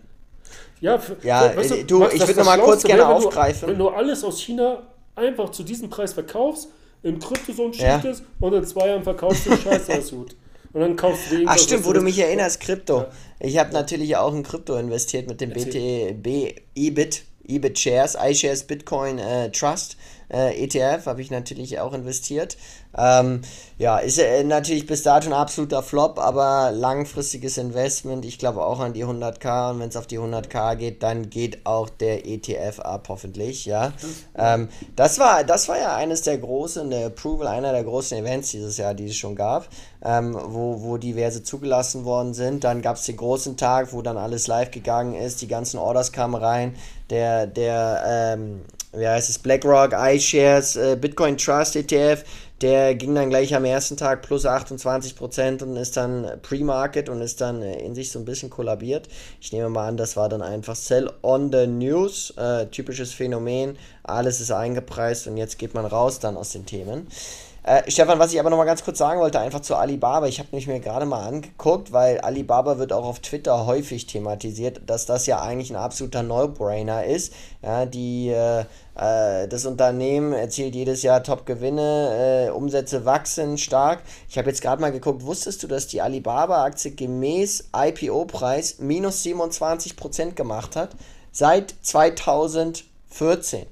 Ja, für, ja weißt du, äh, du ich würde noch mal kurz gerne wäre, aufgreifen. Wenn du, wenn du alles aus China einfach zu diesem Preis verkaufst, in Kryptozonen ja. schiebst und in zwei Jahren verkaufst du Scheiß, alles gut. Und dann kaufst du Ach stimmt, wo du mich erinnerst, Krypto. Ja. Ich habe natürlich auch in Krypto investiert mit dem BTB EBIT, EBIT Shares, iShares Bitcoin äh, Trust äh, ETF, habe ich natürlich auch investiert. Ähm, ja, ist äh, natürlich bis dato ein absoluter Flop, aber langfristiges Investment. Ich glaube auch an die 100k und wenn es auf die 100k geht, dann geht auch der ETF ab, hoffentlich. Ja, ähm, das war das war ja eines der großen, der Approval einer der großen Events dieses Jahr, die es schon gab, ähm, wo, wo diverse zugelassen worden sind. Dann gab es den großen Tag, wo dann alles live gegangen ist, die ganzen Orders kamen rein. Der der ähm, wie heißt es, BlackRock, iShares, äh, Bitcoin Trust ETF, der ging dann gleich am ersten Tag plus 28% und ist dann Pre-Market und ist dann äh, in sich so ein bisschen kollabiert. Ich nehme mal an, das war dann einfach Sell on the News, äh, typisches Phänomen, alles ist eingepreist und jetzt geht man raus dann aus den Themen. Äh, Stefan, was ich aber noch mal ganz kurz sagen wollte, einfach zu Alibaba. Ich habe mich mir gerade mal angeguckt, weil Alibaba wird auch auf Twitter häufig thematisiert, dass das ja eigentlich ein absoluter No-Brainer ist. Ja, die, äh, äh, das Unternehmen erzielt jedes Jahr Top-Gewinne, äh, Umsätze wachsen stark. Ich habe jetzt gerade mal geguckt, wusstest du, dass die Alibaba-Aktie gemäß IPO-Preis minus 27% gemacht hat? Seit 2014.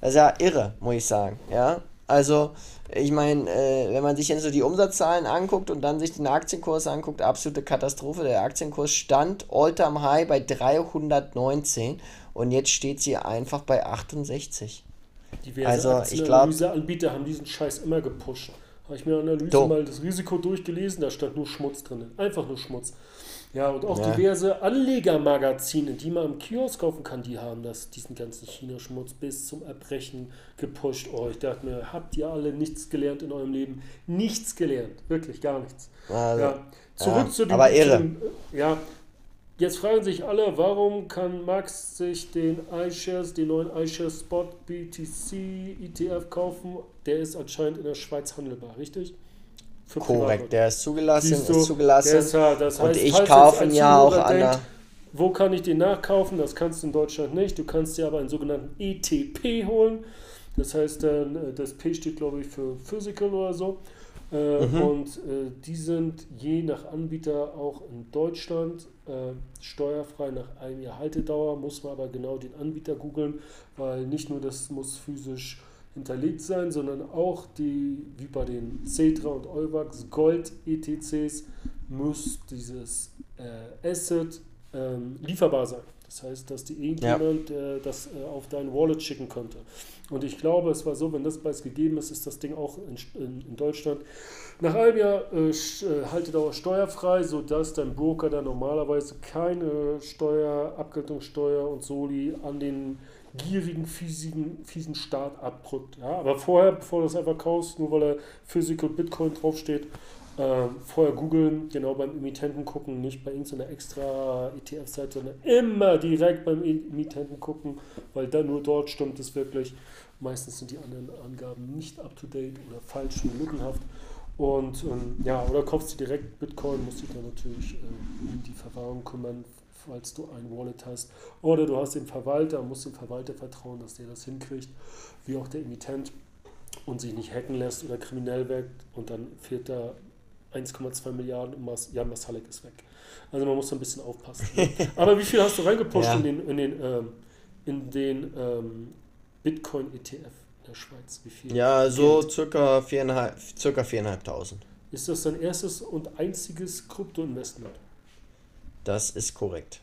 Das ist ja irre, muss ich sagen. Ja, also ich meine, äh, wenn man sich jetzt so die Umsatzzahlen anguckt und dann sich den Aktienkurs anguckt, absolute Katastrophe. Der Aktienkurs stand all-time high bei 319 und jetzt steht sie einfach bei 68. Diverse also, ich glaube, Anbieter haben diesen Scheiß immer gepusht. Habe ich mir Analyse Do. mal das Risiko durchgelesen, da stand nur Schmutz drin. Einfach nur Schmutz. Ja, und auch ja. diverse Anlegermagazine, die man im Kiosk kaufen kann, die haben das, diesen ganzen China-Schmutz bis zum Erbrechen gepusht. Oh, ich dachte mir, habt ihr alle nichts gelernt in eurem Leben? Nichts gelernt, wirklich gar nichts. Also, ja. Zurück ja, zu dem. Aber irre. Dem, ja, Jetzt fragen sich alle, warum kann Max sich den iShares, den neuen iShares Spot BTC ETF kaufen? Der ist anscheinend in der Schweiz handelbar, richtig? Korrekt, der ist zugelassen, ist zugelassen. Ist, das heißt, und ich kaufe ihn ja auch an der. Wo kann ich den nachkaufen? Das kannst du in Deutschland nicht. Du kannst dir aber einen sogenannten ETP holen. Das heißt, äh, das P steht, glaube ich, für Physical oder so. Äh, mhm. Und äh, die sind je nach Anbieter auch in Deutschland äh, steuerfrei nach einem Jahr Haltedauer. Muss man aber genau den Anbieter googeln, weil nicht nur das muss physisch hinterlegt sein, sondern auch die, wie bei den Cetra und Euwax Gold ETCs, muss dieses äh, Asset ähm, lieferbar sein. Das heißt, dass die irgendjemand ja. äh, das äh, auf dein Wallet schicken könnte. Und ich glaube, es war so, wenn das beides gegeben ist, ist das Ding auch in, in, in Deutschland nach einem Jahr äh, äh Haltedauer steuerfrei, sodass dein Broker dann normalerweise keine Steuer, Abgeltungssteuer und Soli an den gierigen, fiesigen, fiesen Staat abdrückt. Ja? Aber vorher, bevor das einfach kaufst, nur weil da Physical Bitcoin draufsteht, äh, vorher googeln, genau beim Emittenten gucken, nicht bei irgendeiner extra ETF-Seite, sondern immer direkt beim Emittenten gucken, weil dann nur dort stimmt es wirklich. Meistens sind die anderen Angaben nicht up to date oder falsch und lückenhaft. Und ähm, ja, oder kaufst du direkt Bitcoin, musst dich dann natürlich äh, um die Verwahrung kümmern, falls du ein Wallet hast. Oder du hast den Verwalter, musst dem Verwalter vertrauen, dass der das hinkriegt, wie auch der Emittent und sich nicht hacken lässt oder kriminell wird und dann fehlt da 1,2 Milliarden und Mas Jan Masalek ist weg. Also man muss da ein bisschen aufpassen. Ne? Aber wie viel hast du reingepusht ja. in den, in den, ähm, in den ähm, Bitcoin-ETF in der Schweiz? Wie viel? Ja, so Geld? circa 4.500. Circa 4.500. Ist das dein erstes und einziges Krypto-Investment? Das ist korrekt.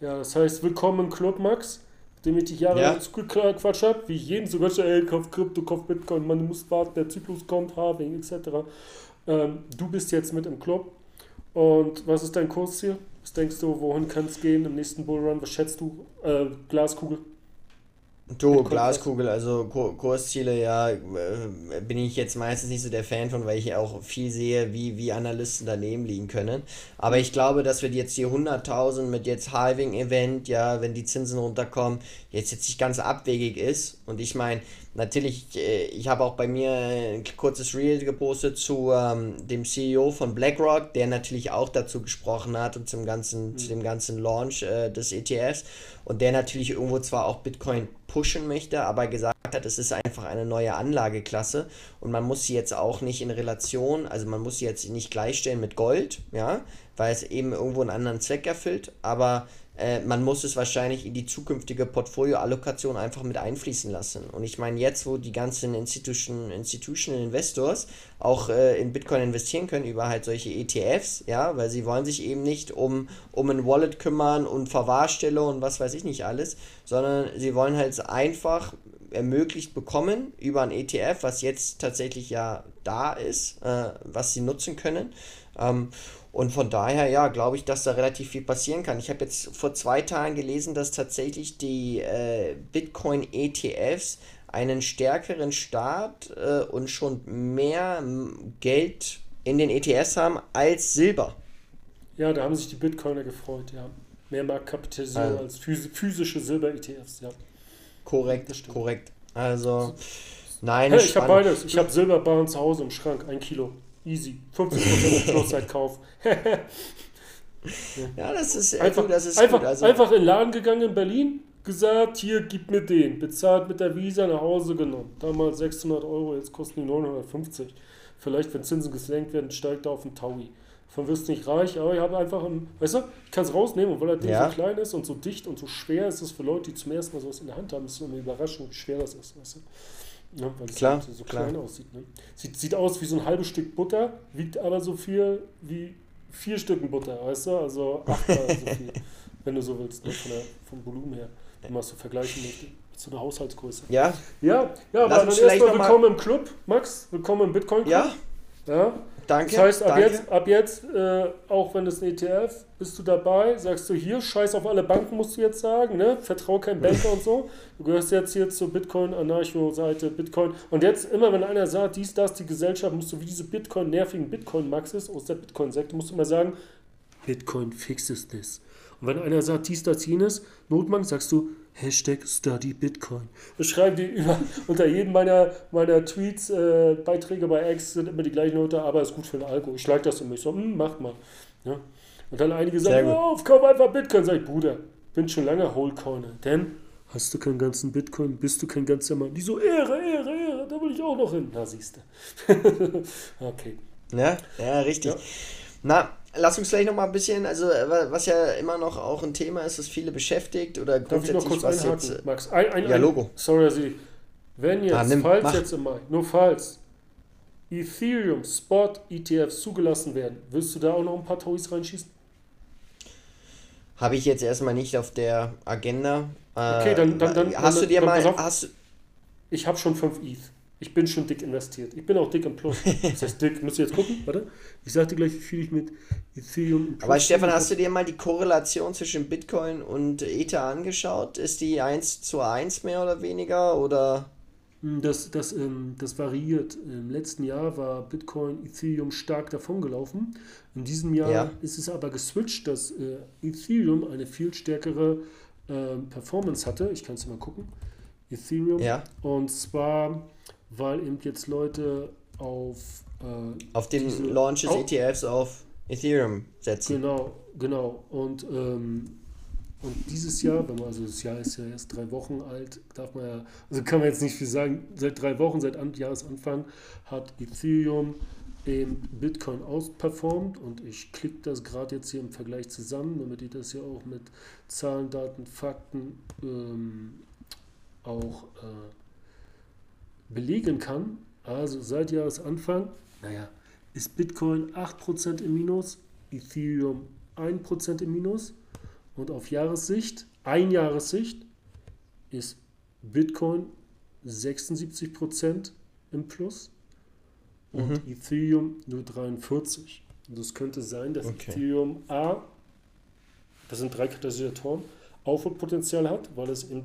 Ja, das heißt, willkommen im Club, Max, dem ich dich jahrelang ja. Quatsch habe, wie jeden sogar schon, ey, kauf Krypto, kauf Bitcoin, man muss warten, der Zyklus kommt, Halving, etc. Ähm, du bist jetzt mit im Club. Und was ist dein Kursziel? Was denkst du, wohin kann es gehen im nächsten Bullrun? Was schätzt du? Äh, Glaskugel? Du, Glaskugel, also Kursziele, ja, äh, bin ich jetzt meistens nicht so der Fan von, weil ich auch viel sehe, wie, wie Analysten daneben liegen können. Aber ich glaube, dass wir jetzt die 100.000 mit jetzt Halving-Event, ja, wenn die Zinsen runterkommen, jetzt jetzt nicht ganz abwegig ist. Und ich meine, natürlich, äh, ich habe auch bei mir ein kurzes Reel gepostet zu ähm, dem CEO von BlackRock, der natürlich auch dazu gesprochen hat und zum ganzen, mhm. zu dem ganzen Launch äh, des ETFs und der natürlich irgendwo zwar auch Bitcoin pushen möchte, aber gesagt hat, es ist einfach eine neue Anlageklasse und man muss sie jetzt auch nicht in Relation, also man muss sie jetzt nicht gleichstellen mit Gold, ja, weil es eben irgendwo einen anderen Zweck erfüllt, aber äh, man muss es wahrscheinlich in die zukünftige Portfolioallokation einfach mit einfließen lassen. Und ich meine, jetzt, wo die ganzen Institution, Institutional Investors auch äh, in Bitcoin investieren können über halt solche ETFs, ja, weil sie wollen sich eben nicht um, um ein Wallet kümmern und Verwahrstelle und was weiß ich nicht alles, sondern sie wollen halt einfach ermöglicht bekommen über ein ETF, was jetzt tatsächlich ja da ist, äh, was sie nutzen können. Ähm, und von daher, ja, glaube ich, dass da relativ viel passieren kann. Ich habe jetzt vor zwei Tagen gelesen, dass tatsächlich die äh, Bitcoin-ETFs einen stärkeren Start äh, und schon mehr Geld in den ETFs haben als Silber. Ja, da haben sich die Bitcoiner gefreut, ja. Mehr Marktkapitalisierung also, als physische Silber-ETFs, ja. Korrekt, korrekt. Also, nein, hey, ich habe beides. Ich habe Silberbarren zu Hause im Schrank, ein Kilo. Easy. 50% Schlusszeitkauf. ja, das ist, einfach, das ist einfach, also einfach in den Laden gegangen in Berlin, gesagt, hier, gib mir den. Bezahlt mit der Visa nach Hause genommen. Damals 600 Euro, jetzt kosten die 950. Vielleicht, wenn Zinsen gesenkt werden, steigt er auf den Taui. Von wirst nicht reich, aber ich habe einfach, ein, weißt du, ich kann es rausnehmen und weil das Ding ja. so klein ist und so dicht und so schwer ist es für Leute, die zum ersten Mal sowas in der Hand haben, ist es immer überraschend, wie schwer das ist, weißt du. Ja, weil es klar, so, so klein aussieht. Ne? Sieht, sieht aus wie so ein halbes Stück Butter, wiegt aber so viel wie vier Stücken Butter, weißt du? Also achtmal so viel, wenn du so willst, ne? Von der, vom Volumen her. Wenn man es so vergleichen möchte. So einer Haushaltsgröße. Ja. Ja, ja, aber dann erstmal willkommen im Club, Max. Willkommen im Bitcoin Club. Ja. Ja? Danke. Das heißt, ab danke. jetzt, ab jetzt äh, auch wenn es ein ETF, bist du dabei, sagst du hier, scheiß auf alle Banken, musst du jetzt sagen, ne? Vertrau keinem Banker und so. Du gehörst jetzt hier zur Bitcoin-Anarcho-Seite, Bitcoin. Und jetzt, immer wenn einer sagt, dies, das, die Gesellschaft, musst du wie diese Bitcoin-nervigen Bitcoin-Maxis aus der Bitcoin-Sekte, musst du immer sagen, Bitcoin fixes this. Und wenn einer sagt, dies, das, jenes, Notbank, sagst du, Hashtag Study Bitcoin. Das schreiben die über, unter jedem meiner, meiner Tweets, äh, Beiträge bei X sind immer die gleichen Leute, aber ist gut für den Alkohol. Ich like das immer. Ich so, hm, macht mal. Ja. Und dann einige sagen, oh, kauf einfach Bitcoin. Sag ich, Bruder, bin schon lange Wholecoiner. Denn hast du keinen ganzen Bitcoin, bist du kein ganzer Mann. Die so, Ehre, Ehre, Ehre, da will ich auch noch hin. Na, siehst du. okay. Ja, ja, richtig. Ja. Na, lass uns gleich noch mal ein bisschen, also äh, wa- was ja immer noch auch ein Thema ist, das viele beschäftigt oder Darf ich noch grundsätzlich kurz was einhaken, jetzt. äh, Max? Ein, ein, Ja, ein- Logo. Sorry, dass ich. Wenn jetzt, Ah, nimm, falls mach. jetzt im Mai, nur falls, Ethereum Spot ETFs zugelassen werden, willst du da auch noch ein paar Toys reinschießen? Habe ich jetzt erstmal nicht auf der Agenda. Äh, Okay, dann- dann- dann- hast dann- du dir mal, hast Ich habe schon 5 ETH. Ich bin schon dick investiert. Ich bin auch dick im Plus. Das heißt dick, musst du jetzt gucken? Warte. Ich sag dir gleich, wie viel ich mit Ethereum im Plus aber Stefan, hast du dir mal die Korrelation zwischen Bitcoin und Ether angeschaut? Ist die 1 zu 1 mehr oder weniger oder? Hm, Das, das, ähm, das variiert. Im letzten Jahr war Bitcoin, Ethereum stark davongelaufen. In diesem Jahr Ja. ist es aber geswitcht, dass äh, Ethereum eine viel stärkere ähm, Performance hatte. Ich kann es mal gucken. Ethereum. Ja. Und zwar, weil eben jetzt Leute auf äh, Auf den Diese- Launch des ETFs auf Ethereum setzen. Genau, genau. Und, ähm, und dieses Jahr, wenn man, also das Jahr ist ja erst drei Wochen alt, darf man ja, also kann man jetzt nicht viel sagen, seit drei Wochen, seit An Jahresanfang hat Ethereum eben Bitcoin ausperformt und ich klicke das gerade jetzt hier im Vergleich zusammen, damit ich das ja auch mit Zahlen, Daten, Fakten ähm, auch äh, belegen kann. Also seit Jahresanfang, naja, ist Bitcoin 8% im Minus, Ethereum 1% im Minus und auf Jahressicht, ein Jahressicht, ist Bitcoin 76% im Plus und Mhm. Ethereum nur 43. Und das könnte sein, dass Okay. Ethereum A, das sind drei Katalysatoren, Aufholpotenzial hat, weil es eben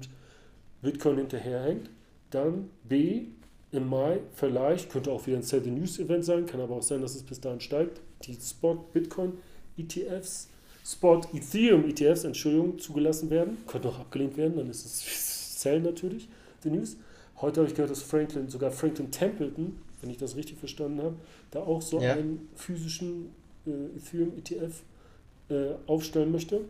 Bitcoin hinterherhängt. Dann B, im Mai vielleicht, könnte auch wieder ein Sell the News Event sein, kann aber auch sein, dass es bis dahin steigt, die Spot Bitcoin ETFs, Spot Ethereum ETFs, Entschuldigung, zugelassen werden. Könnte auch abgelehnt werden, dann ist es Sell natürlich, die News. Heute habe ich gehört, dass Franklin, sogar Franklin Templeton, wenn ich das richtig verstanden habe, da auch so Ja. einen physischen äh, Ethereum ETF äh, aufstellen möchte.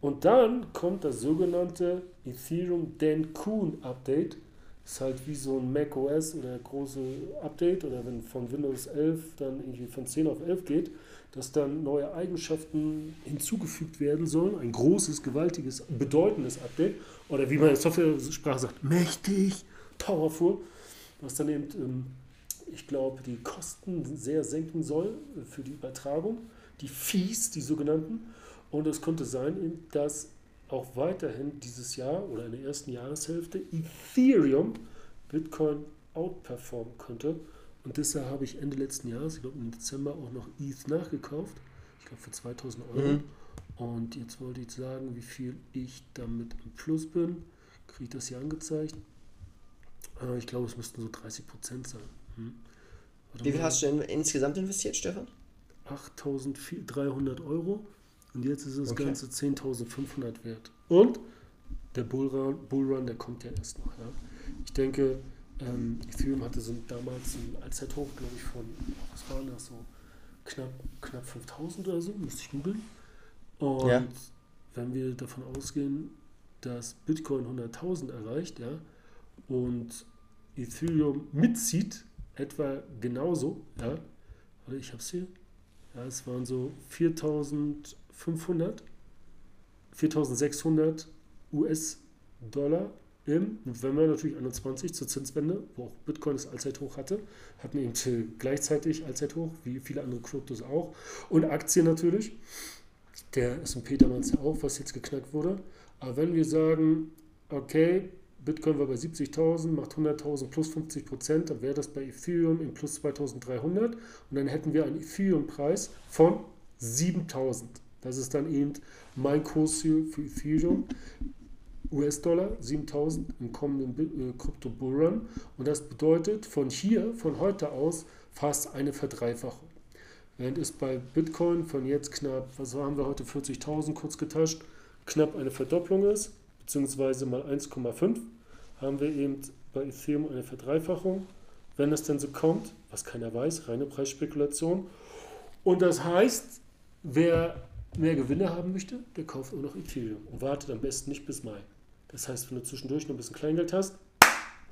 Und dann kommt das sogenannte Ethereum Dan Kuhn Update. Ist halt wie so ein Mac OS oder große Update oder wenn von Windows 11 dann irgendwie von 10 auf 11 geht, dass dann neue Eigenschaften hinzugefügt werden sollen. Ein großes, gewaltiges, bedeutendes Update. Oder wie man in Software-Sprache sagt, mächtig, powerful. Was dann eben, ähm, ich glaube, die Kosten sehr senken soll für die Übertragung. Die Fees, die sogenannten. Und es könnte sein, dass auch weiterhin dieses Jahr oder in der ersten Jahreshälfte Ethereum Bitcoin outperformen könnte. Und deshalb habe ich Ende letzten Jahres, ich glaube im Dezember, auch noch ETH nachgekauft. Ich glaube für 2000 Euro. Mhm. Und jetzt wollte ich sagen, wie viel ich damit im Plus bin. Kriege ich das hier angezeigt? Äh, ich glaube, es müssten so 30 Prozent sein. Hm. Wie viel hast du denn insgesamt investiert, Stefan? 8.300 Euro und jetzt ist das Okay. Ganze 10.500 wert. Und der Bullrun, Bullrun, der kommt ja erst noch. Ja. Ich denke, ähm, Ethereum hatte so damals ein Allzeithoch, glaube ich, von, was war das so, knapp, knapp 5.000 oder so, müsste ich googeln. Und Ja. wenn wir davon ausgehen, dass Bitcoin 100.000 erreicht, ja, und Ethereum mitzieht, etwa genauso, ja, ich habe es hier, ja, es waren so 4500, 4600 US-Dollar im November natürlich 21 zur Zinswende, wo auch Bitcoin das Allzeithoch hatte, hatten eben gleichzeitig Allzeithoch, wie viele andere Kryptos auch. Und Aktien natürlich, der S&P damals ja auch, was jetzt geknackt wurde. Aber wenn wir sagen, okay, Bitcoin war bei 70.000, macht 100.000 plus 50 Prozent, dann wäre das bei Ethereum in plus 2.300 und dann hätten wir einen Ethereum-Preis von 7.000. Das ist dann eben mein Kurs für Ethereum. US-Dollar 7000 im kommenden äh, Crypto Bullrun und das bedeutet von hier, von heute aus, fast eine Verdreifachung. Während es bei Bitcoin von jetzt knapp, was haben wir heute, 40.000 kurz getascht, knapp eine Verdopplung ist, beziehungsweise mal 1,5, haben wir eben bei Ethereum eine Verdreifachung. Wenn es denn so kommt, was keiner weiß, reine Preisspekulation. Und das heißt, wer mehr Gewinne haben möchte, der kauft auch noch Ethereum und wartet am besten nicht bis Mai. Das heißt, wenn du zwischendurch noch ein bisschen Kleingeld hast,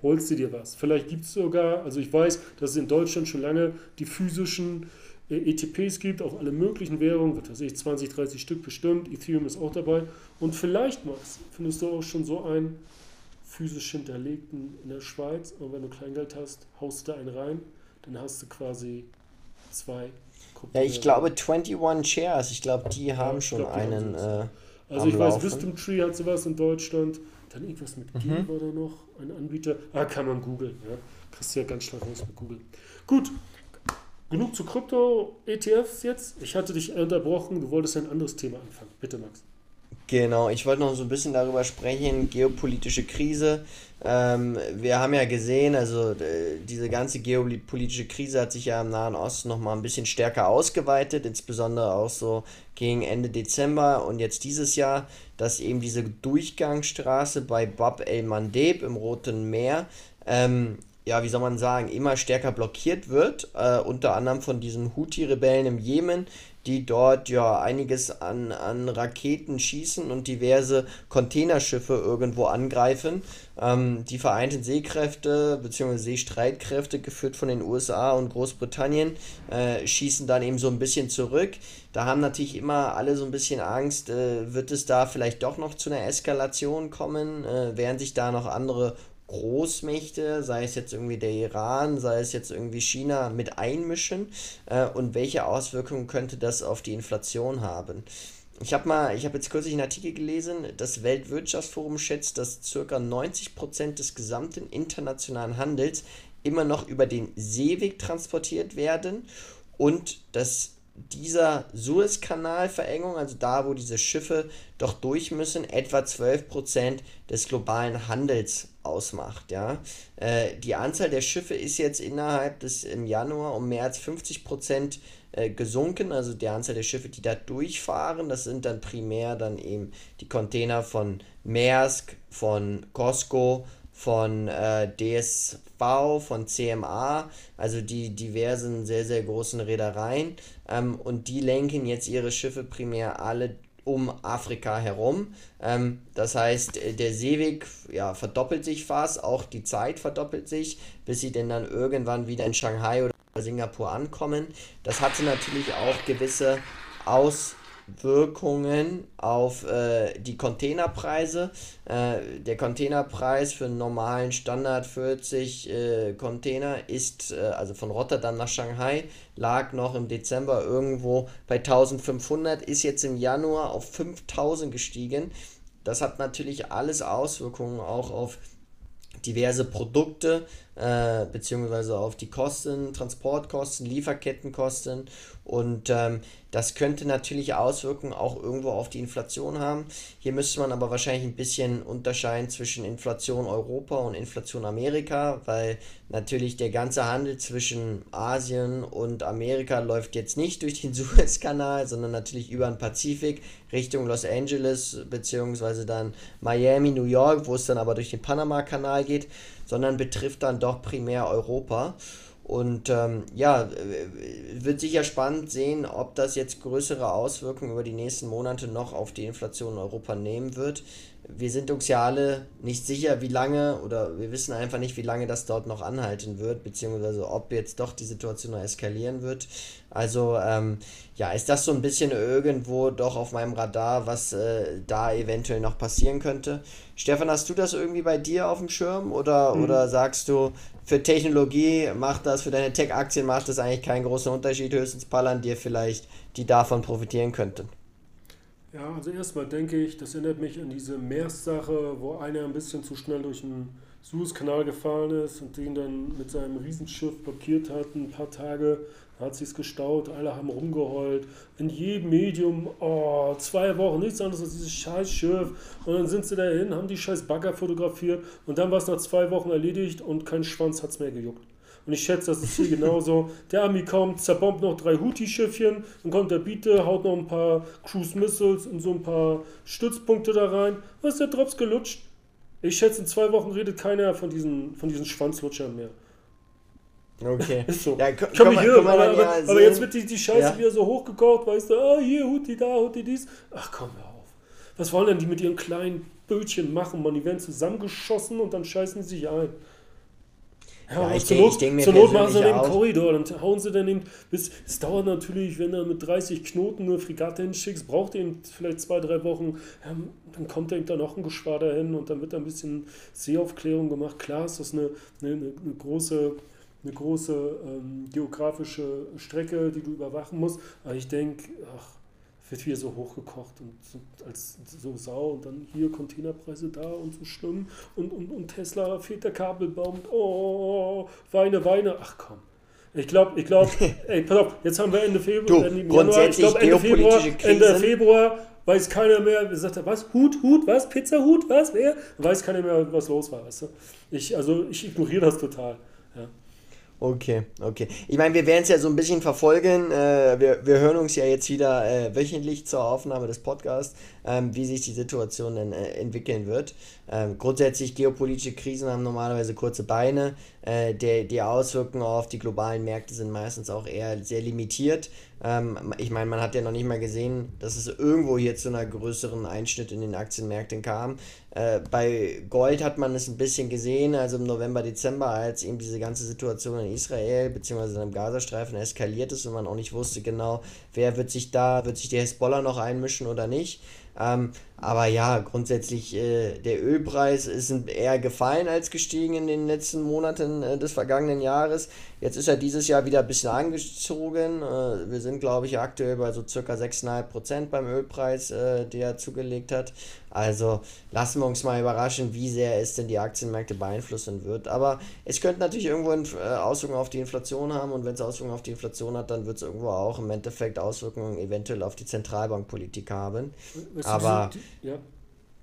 holst du dir was. Vielleicht gibt es sogar, also ich weiß, dass es in Deutschland schon lange die physischen äh, ETPs gibt, auch alle möglichen Währungen, was weiß ich, 20, 30 Stück bestimmt, Ethereum ist auch dabei. Und vielleicht, Max, findest du auch schon so einen physisch hinterlegten in der Schweiz. Und wenn du Kleingeld hast, haust du da einen rein, dann hast du quasi zwei. Ja, ich glaube 21 Shares, ich glaube, die haben ja, schon glaub, die einen. Haben äh, also ich weiß. Wisdom Tree hat sowas in Deutschland. Dann irgendwas mit G mhm. war da noch, ein Anbieter. Ah, kann man googeln. Ja. Kriegst du ja ganz schnell raus mit Google. Gut, genug zu Krypto-ETFs jetzt. Ich hatte dich unterbrochen, du wolltest ein anderes Thema anfangen. Bitte, Max. Genau, ich wollte noch so ein bisschen darüber sprechen, geopolitische Krise. Ähm, wir haben ja gesehen, also diese ganze geopolitische Krise hat sich ja im Nahen Osten noch mal ein bisschen stärker ausgeweitet, insbesondere auch so gegen Ende Dezember und jetzt dieses Jahr, dass eben diese Durchgangsstraße bei Bab el-Mandeb im Roten Meer ähm, ja, wie soll man sagen, immer stärker blockiert wird, äh, unter anderem von diesen Houthi-Rebellen im Jemen, die dort ja einiges an, an Raketen schießen und diverse Containerschiffe irgendwo angreifen. Ähm, die Vereinten Seekräfte bzw. Seestreitkräfte, geführt von den USA und Großbritannien, äh, schießen dann eben so ein bisschen zurück. Da haben natürlich immer alle so ein bisschen Angst, äh, wird es da vielleicht doch noch zu einer Eskalation kommen? Äh, werden sich da noch andere Großmächte, sei es jetzt irgendwie der Iran, sei es jetzt irgendwie China, mit einmischen äh, und welche Auswirkungen könnte das auf die Inflation haben? Ich habe mal, ich habe jetzt kürzlich einen Artikel gelesen, das Weltwirtschaftsforum schätzt, dass ca. 90% des gesamten internationalen Handels immer noch über den Seeweg transportiert werden und dass dieser Suezkanalverengung, also da, wo diese Schiffe doch durch müssen, etwa 12% des globalen Handels ausmacht. Ja? Äh, die Anzahl der Schiffe ist jetzt innerhalb des im Januar um mehr als 50 Prozent äh, gesunken. Also die Anzahl der Schiffe, die da durchfahren, das sind dann primär dann eben die Container von Maersk, von Costco, von äh, DSV, von CMA, also die diversen sehr, sehr großen Reedereien. Ähm, und die lenken jetzt ihre Schiffe primär alle um Afrika herum. Ähm, das heißt, äh, der Seeweg ja, verdoppelt sich fast, auch die Zeit verdoppelt sich, bis sie denn dann irgendwann wieder in Shanghai oder Singapur ankommen. Das hatte natürlich auch gewisse Aus Wirkungen auf äh, die Containerpreise. Äh, der Containerpreis für einen normalen Standard 40 äh, Container ist, äh, also von Rotterdam nach Shanghai, lag noch im Dezember irgendwo bei 1500, ist jetzt im Januar auf 5000 gestiegen. Das hat natürlich alles Auswirkungen auch auf diverse Produkte äh, beziehungsweise auf die Kosten, Transportkosten, Lieferkettenkosten und ähm, das könnte natürlich Auswirkungen auch irgendwo auf die Inflation haben. Hier müsste man aber wahrscheinlich ein bisschen unterscheiden zwischen Inflation Europa und Inflation Amerika, weil natürlich der ganze Handel zwischen Asien und Amerika läuft jetzt nicht durch den Suezkanal, sondern natürlich über den Pazifik Richtung Los Angeles beziehungsweise dann Miami, New York, wo es dann aber durch den Panama-Kanal geht, sondern betrifft dann doch primär Europa. Und ähm, ja, wird sicher spannend sehen, ob das jetzt größere Auswirkungen über die nächsten Monate noch auf die Inflation in Europa nehmen wird. Wir sind uns ja alle nicht sicher, wie lange oder wir wissen einfach nicht, wie lange das dort noch anhalten wird, beziehungsweise ob jetzt doch die Situation noch eskalieren wird. Also ähm, ja, ist das so ein bisschen irgendwo doch auf meinem Radar, was äh, da eventuell noch passieren könnte. Stefan, hast du das irgendwie bei dir auf dem Schirm oder, mhm. oder sagst du, für Technologie macht das, für deine Tech-Aktien macht das eigentlich keinen großen Unterschied, höchstens Palantir vielleicht, die davon profitieren könnten. Ja, also erstmal denke ich, das erinnert mich an diese Meerssache, wo einer ein bisschen zu schnell durch den Suezkanal gefahren ist und den dann mit seinem Riesenschiff blockiert hat, ein paar Tage hat sich's gestaut, alle haben rumgeheult. In jedem Medium, oh, zwei Wochen, nichts anderes als dieses scheiß Schiff. Und dann sind sie dahin, haben die scheiß Bagger fotografiert und dann war es nach zwei Wochen erledigt und kein Schwanz hat es mehr gejuckt. Und ich schätze, das ist hier genauso. Der Army kommt, zerbombt noch drei Houthi-Schiffchen, dann kommt der Biete, haut noch ein paar Cruise Missiles und so ein paar Stützpunkte da rein. Was ist der Drops gelutscht? Ich schätze, in zwei Wochen redet keiner von diesen, von diesen Schwanzlutschern mehr. Okay. Ist so. Ja, komm, komm, hier, aber, aber, ja aber, jetzt wird die, die Scheiße ja. wieder so hochgekocht, weißt du, ah, hier, Huti da, Huti dies. Ach komm, hör auf. Was wollen denn die mit ihren kleinen Bötchen machen? Man, die werden zusammengeschossen und dann scheißen sie sich ein. Ja, ja ich, zur Not, ich denke mir zur Not machen sie den Korridor, dann hauen sie dann eben, es dauert natürlich, wenn du mit 30 Knoten eine Fregatte hinschickst, braucht eben vielleicht zwei, drei Wochen, ja, dann kommt eben da noch ein Geschwader hin und dann wird da ein bisschen Seeaufklärung gemacht. Klar ist das eine, eine, eine große eine große ähm, geografische Strecke, die du überwachen musst. Aber ich denke, ach, wird wieder so hochgekocht und so, als so Sau und dann hier Containerpreise da und so schlimm und, und, und Tesla fehlt der Kabelbaum. Oh, Weine, Weine. Ach komm. Ich glaube, ich glaube, ey, pass auf, jetzt haben wir Ende Februar, Ende Januar, ich glaube Ende Februar, Ende Februar weiß keiner mehr, sagt er, was, Hut, Hut, was, Pizza, Hut, was, wer? Weiß keiner mehr, was los war, weißt du? Ich, also ich ignoriere das total. Ja. Okay, okay. Ich meine, wir werden es ja so ein bisschen verfolgen. Äh, wir, wir hören uns ja jetzt wieder äh, wöchentlich zur Aufnahme des Podcasts, ähm, wie sich die Situation dann äh, entwickeln wird. Ähm, grundsätzlich geopolitische Krisen haben normalerweise kurze Beine. Äh, der, die Auswirkungen auf die globalen Märkte sind meistens auch eher sehr limitiert. Ähm, ich meine, man hat ja noch nicht mal gesehen, dass es irgendwo hier zu einer größeren Einschnitt in den Aktienmärkten kam. Äh, bei Gold hat man es ein bisschen gesehen, also im November, Dezember, als eben diese ganze Situation in Israel bzw. im Gazastreifen eskaliert ist und man auch nicht wusste genau, wer wird sich da, wird sich der Hezbollah noch einmischen oder nicht. Ähm, aber ja, grundsätzlich, äh, der Ölpreis ist eher gefallen als gestiegen in den letzten Monaten äh, des vergangenen Jahres. Jetzt ist er dieses Jahr wieder ein bisschen angezogen. Äh, wir sind, glaube ich, aktuell bei so circa 6,5% beim Ölpreis, äh, der er zugelegt hat. Also lassen wir uns mal überraschen, wie sehr es denn die Aktienmärkte beeinflussen wird. Aber es könnte natürlich irgendwo äh, Auswirkungen auf die Inflation haben und wenn es Auswirkungen auf die Inflation hat, dann wird es irgendwo auch im Endeffekt Auswirkungen eventuell auf die Zentralbankpolitik haben. Weißt Aber die, ja,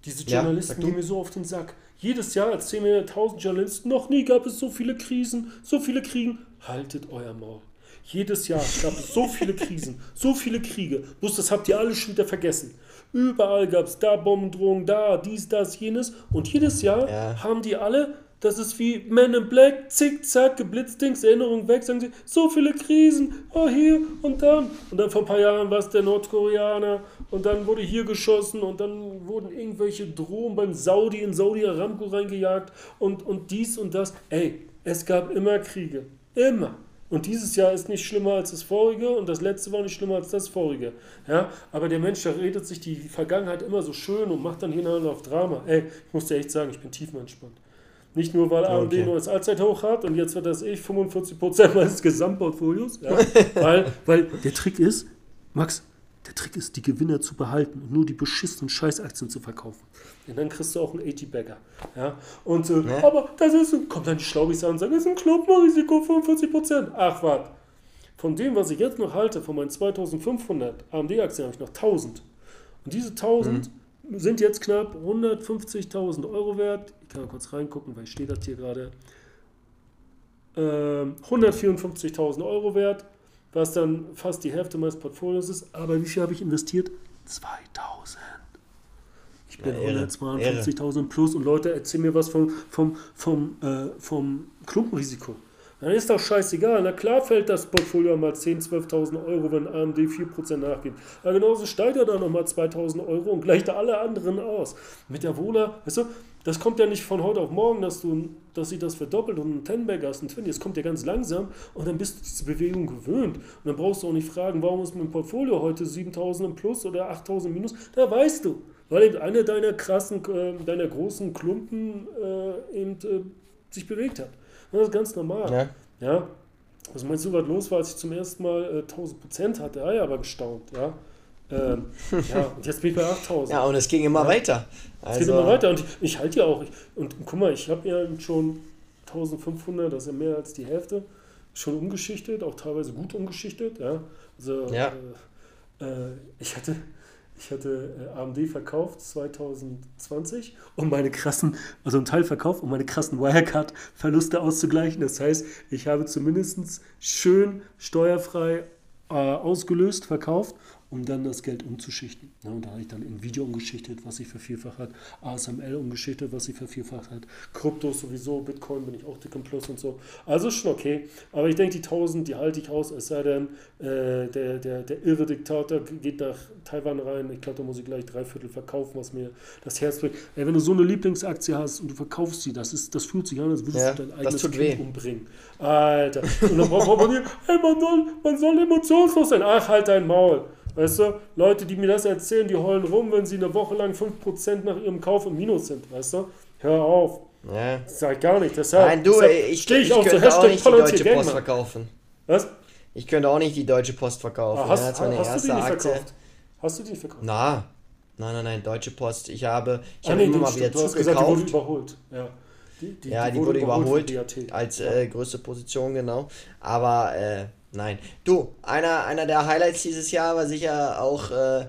diese Journalisten ja, gehen mir so auf den Sack. Jedes Jahr erzählen mir tausend Journalisten, noch nie gab es so viele Krisen, so viele Kriegen. Haltet euer Maul. Jedes Jahr gab es so viele Krisen, so viele Kriege. Bloß das habt ihr alle schon wieder vergessen. Überall gab es da Bombendrohungen, da, dies, das, jenes. Und jedes Jahr ja. haben die alle, das ist wie Men in Black, zickzack, geblitzdings, Erinnerung weg, sagen sie, so viele Krisen, oh hier und dann. Und dann vor ein paar Jahren war es der Nordkoreaner und dann wurde hier geschossen und dann wurden irgendwelche Drohnen beim Saudi in Saudi Aramco reingejagt und, und dies und das. Ey, es gab immer Kriege. Immer. Und dieses Jahr ist nicht schlimmer als das vorige und das letzte war nicht schlimmer als das vorige. Ja, aber der Mensch, der redet sich die Vergangenheit immer so schön und macht dann hintereinander auf Drama. Ey, ich muss dir echt sagen, ich bin tiefenentspannt. Nicht nur, weil AMD okay. neues Allzeithoch hat und jetzt wird das ich 45% meines Gesamtportfolios. Ja, weil, weil der Trick ist, Max, der Trick ist, die Gewinner zu behalten und nur die beschissenen Scheißaktien zu verkaufen. Und dann kriegst du auch einen 80-Bagger. Ja? Und, äh, ja. Aber das ist, kommt dann die Schlaubis an und sagt, das ist ein Klumpenrisiko, 45%. Ach, warte. Von dem, was ich jetzt noch halte, von meinen 2500 AMD-Aktien, habe ich noch 1000. Und diese 1000 mhm. Sind jetzt knapp 150.000 Euro wert. Ich kann mal kurz reingucken, weil ich stehe das hier gerade. Ähm, 154.000 Euro wert was dann fast die Hälfte meines Portfolios ist. Aber wie viel habe ich investiert? 2000. Ich bin ja, 152.000 plus und Leute erzählen mir was vom, vom, vom, äh, vom Klumpenrisiko. Dann ist doch scheißegal. Na klar fällt das Portfolio mal 10.000, 12.000 Euro, wenn AMD 4% nachgibt. Aber genauso steigt er dann nochmal 2.000 Euro und gleicht alle anderen aus. Mit der Wohler, weißt du, das kommt ja nicht von heute auf morgen, dass, du, dass sich das verdoppelt und ein Tenbag hast, ein Twin. Das kommt ja ganz langsam und dann bist du diese Bewegung gewöhnt. Und dann brauchst du auch nicht fragen, warum ist mein Portfolio heute 7000 im Plus oder 8000 im Minus. Da weißt du, weil eben einer deiner krassen, äh, deiner großen Klumpen äh, eben äh, sich bewegt hat. Das ist ganz normal. Ja. ja. Was meinst du, was los war, als ich zum ersten Mal äh, 1000 Prozent hatte? Ja, aber gestaunt, ja. Ähm, ja, und jetzt bin ich bei 8000. Ja, und es ging immer ja. weiter. Also, es geht immer weiter und ich, ich halte ja auch. Und guck mal, ich habe ja schon 1500, das ist ja mehr als die Hälfte, schon umgeschichtet, auch teilweise gut umgeschichtet. Ja. Also, ja. Äh, äh, ich hatte, ich hatte äh, AMD verkauft 2020, um meine krassen, also einen Teil verkauft, um meine krassen Wirecard-Verluste auszugleichen. Das heißt, ich habe zumindest schön steuerfrei äh, ausgelöst, verkauft um dann das Geld umzuschichten. Ja, und da habe ich dann Nvidia umgeschichtet, was sich vervierfacht hat, ASML umgeschichtet, was sich vervierfacht hat, Krypto sowieso, Bitcoin bin ich auch dick im Plus und so. Also schon okay. Aber ich denke, die 1000, die halte ich aus, es sei denn, äh, der, der, der irre Diktator geht nach Taiwan rein. Ich glaube, da muss ich gleich drei Viertel verkaufen, was mir das Herz bringt. Ey, wenn du so eine Lieblingsaktie hast und du verkaufst sie, das, ist, das fühlt sich an, als würdest ja, du dein eigenes Kind weh. umbringen. Alter. Und dann braucht man hier, hey, man soll, man soll emotionslos sein. Ach, halt dein Maul. Weißt du, Leute, die mir das erzählen, die heulen rum, wenn sie eine Woche lang 5% nach ihrem Kauf im Minus sind. Weißt du? Hör auf. Ja. Das sag gar nicht. Deshalb, Nein, du, deshalb ich, ich, ich, ich könnte auch nicht die Deutsche Post verkaufen. Was? Ich könnte auch nicht die Deutsche Post verkaufen. Ah, hast, ja, das war hast du die nicht Aktie. verkauft? Hast du die verkauft? Na, nein, nein, nein, Deutsche Post. Ich habe, ich ah, habe nee, immer mal wieder zugekauft. Gesagt, die wurde überholt. Ja. Die, die, ja, die, die wurde, wurde, überholt, überholt als äh, größte Position, genau. Aber äh, Nein. Du, einer, einer der Highlights dieses Jahr war sicher auch äh,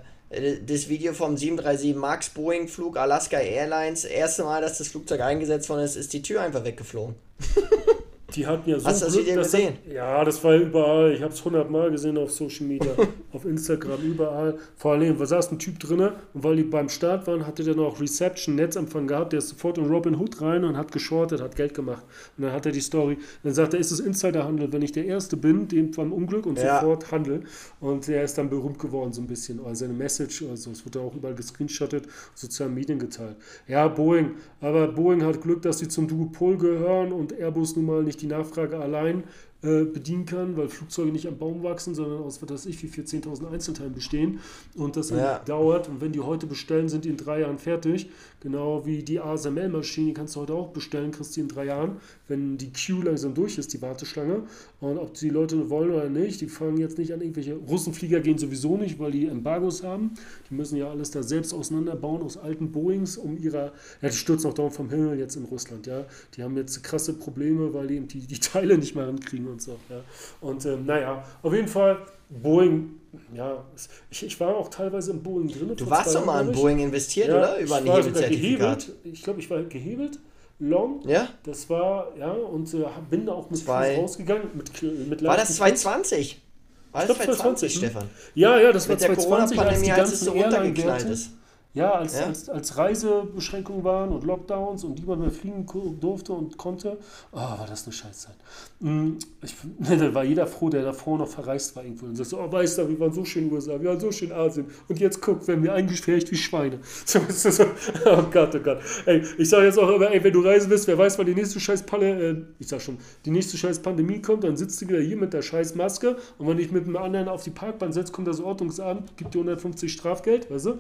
das Video vom 737 MAX Boeing Flug Alaska Airlines. Erste Mal, dass das Flugzeug eingesetzt worden ist, ist die Tür einfach weggeflogen. Die hatten ja so Hast du das Glück, Video gesehen? Das, ja, das war überall. Ich habe es hundertmal gesehen auf Social Media, auf Instagram, überall. Vor allem, da saß ein Typ drin und weil die beim Start waren, hatte der noch Reception, Netzempfang gehabt. Der ist sofort in Robin Hood rein und hat geschortet, hat Geld gemacht. Und dann hat er die Story. Dann sagt er, ist es Insiderhandel, wenn ich der Erste bin, dem beim Unglück und ja. sofort handel. Und er ist dann berühmt geworden, so ein bisschen. Also seine Message, also es wird auch überall gescreenshottet, sozialen Medien geteilt. Ja, Boeing. Aber Boeing hat Glück, dass sie zum Duopol gehören und Airbus nun mal nicht die Nachfrage allein äh, bedienen kann, weil Flugzeuge nicht am Baum wachsen, sondern aus, was weiß ich, wie viel 10.000 Einzelteilen bestehen und das ja. dauert. Und wenn die heute bestellen, sind die in drei Jahren fertig. Genau wie die ASML-Maschine, die kannst du heute auch bestellen, kriegst du in drei Jahren, wenn die Queue langsam durch ist, die Warteschlange. Und ob die Leute wollen oder nicht, die fangen jetzt nicht an, irgendwelche Russenflieger gehen sowieso nicht, weil die Embargos haben. Die müssen ja alles da selbst auseinanderbauen aus alten Boeings, um ihrer, ja, die stürzen auch dauernd vom Himmel jetzt in Russland, ja. Die haben jetzt krasse Probleme, weil die die, die Teile nicht mehr rankriegen und so. Ja. Und ähm, naja, auf jeden Fall, Boeing, ja, ich, ich war auch teilweise im Boeing drin. Du warst doch mal in Boeing investiert, ja, oder? Über ein Hebelzertifikat. Ich glaube, ich war gehebelt. Long. Ja. Das war, ja, und äh, bin da auch mit Zwei. rausgegangen. Mit, mit war das 2020? War das 2020, Stefan? Ja, ja, das mit war 2020, als die ganzen so runtergeknallt ist. Ja, als, ja? Als, als Reisebeschränkungen waren und Lockdowns und niemand mehr fliegen durfte und konnte, oh, war das eine Scheißzeit. Mm, ich, da war jeder froh, der davor noch verreist war irgendwo und sagte, oh, weißt du, wir waren so schön in den USA, wir waren so schön in Asien und jetzt guck, werden wir eingefercht wie Schweine. So, so, oh Gott, oh Gott. Ey, ich sage jetzt auch immer, ey, wenn du reisen willst, wer weiß, wann die nächste scheiß Palle, äh, ich sag schon, die nächste scheiß Pandemie kommt, dann sitzt du wieder hier mit der scheiß Maske und wenn ich mit einem anderen auf die Parkbahn setze, kommt das Ordnungsamt, gibt dir 150 Strafgeld, weißt du?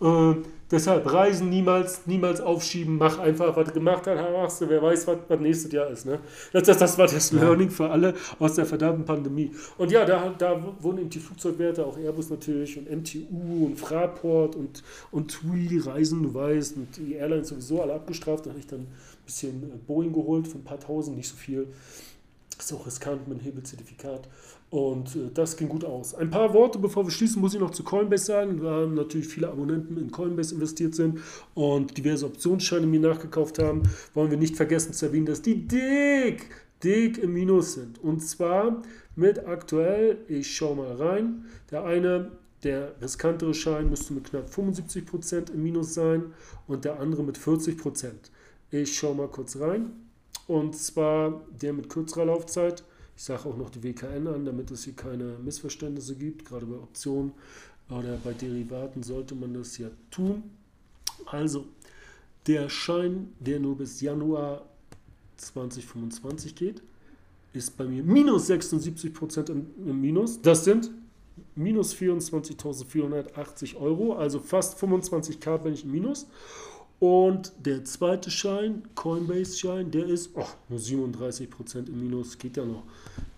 Äh, deshalb Reisen niemals, niemals aufschieben. Mach einfach, was du gemacht hast, machst du. Wer weiß, was, was nächstes Jahr ist. Ne? Das, das, das war das Learning für alle aus der verdammten Pandemie. Und ja, da, da wurden eben die Flugzeugwerte, auch Airbus natürlich und MTU und Fraport und, und TUI Reisen, du weißt, und die Airlines sowieso alle abgestraft. Da habe ich dann ein bisschen äh, Boeing geholt für ein paar tausend, nicht so viel. Ist auch riskant mit einem Hebelzertifikat. Und äh, das ging gut aus. Ein paar Worte, bevor wir schließen, muss ich noch zu Coinbase sagen. Da natürlich viele Abonnenten in Coinbase investiert sind und diverse Optionsscheine mir nachgekauft haben. Wollen wir nicht vergessen zu erwähnen, dass die dick, dick im Minus sind. Und zwar mit aktuell, ich schaue mal rein, der eine, der riskantere Schein müsste mit knapp 75% im Minus sein und der andere mit 40%. Ich schaue mal kurz rein. Und zwar der mit kürzerer Laufzeit ich sage auch noch die WKN an, damit es hier keine Missverständnisse gibt. Gerade bei Optionen oder bei Derivaten sollte man das ja tun. Also, der Schein, der nur bis Januar 2025 geht, ist bei mir minus 76% im, Minus. Das sind minus 24.480 Euro, also fast 25k bin ich im Minus. Und der zweite Schein, Coinbase-Schein, der ist oh, nur 37% im Minus, geht ja noch.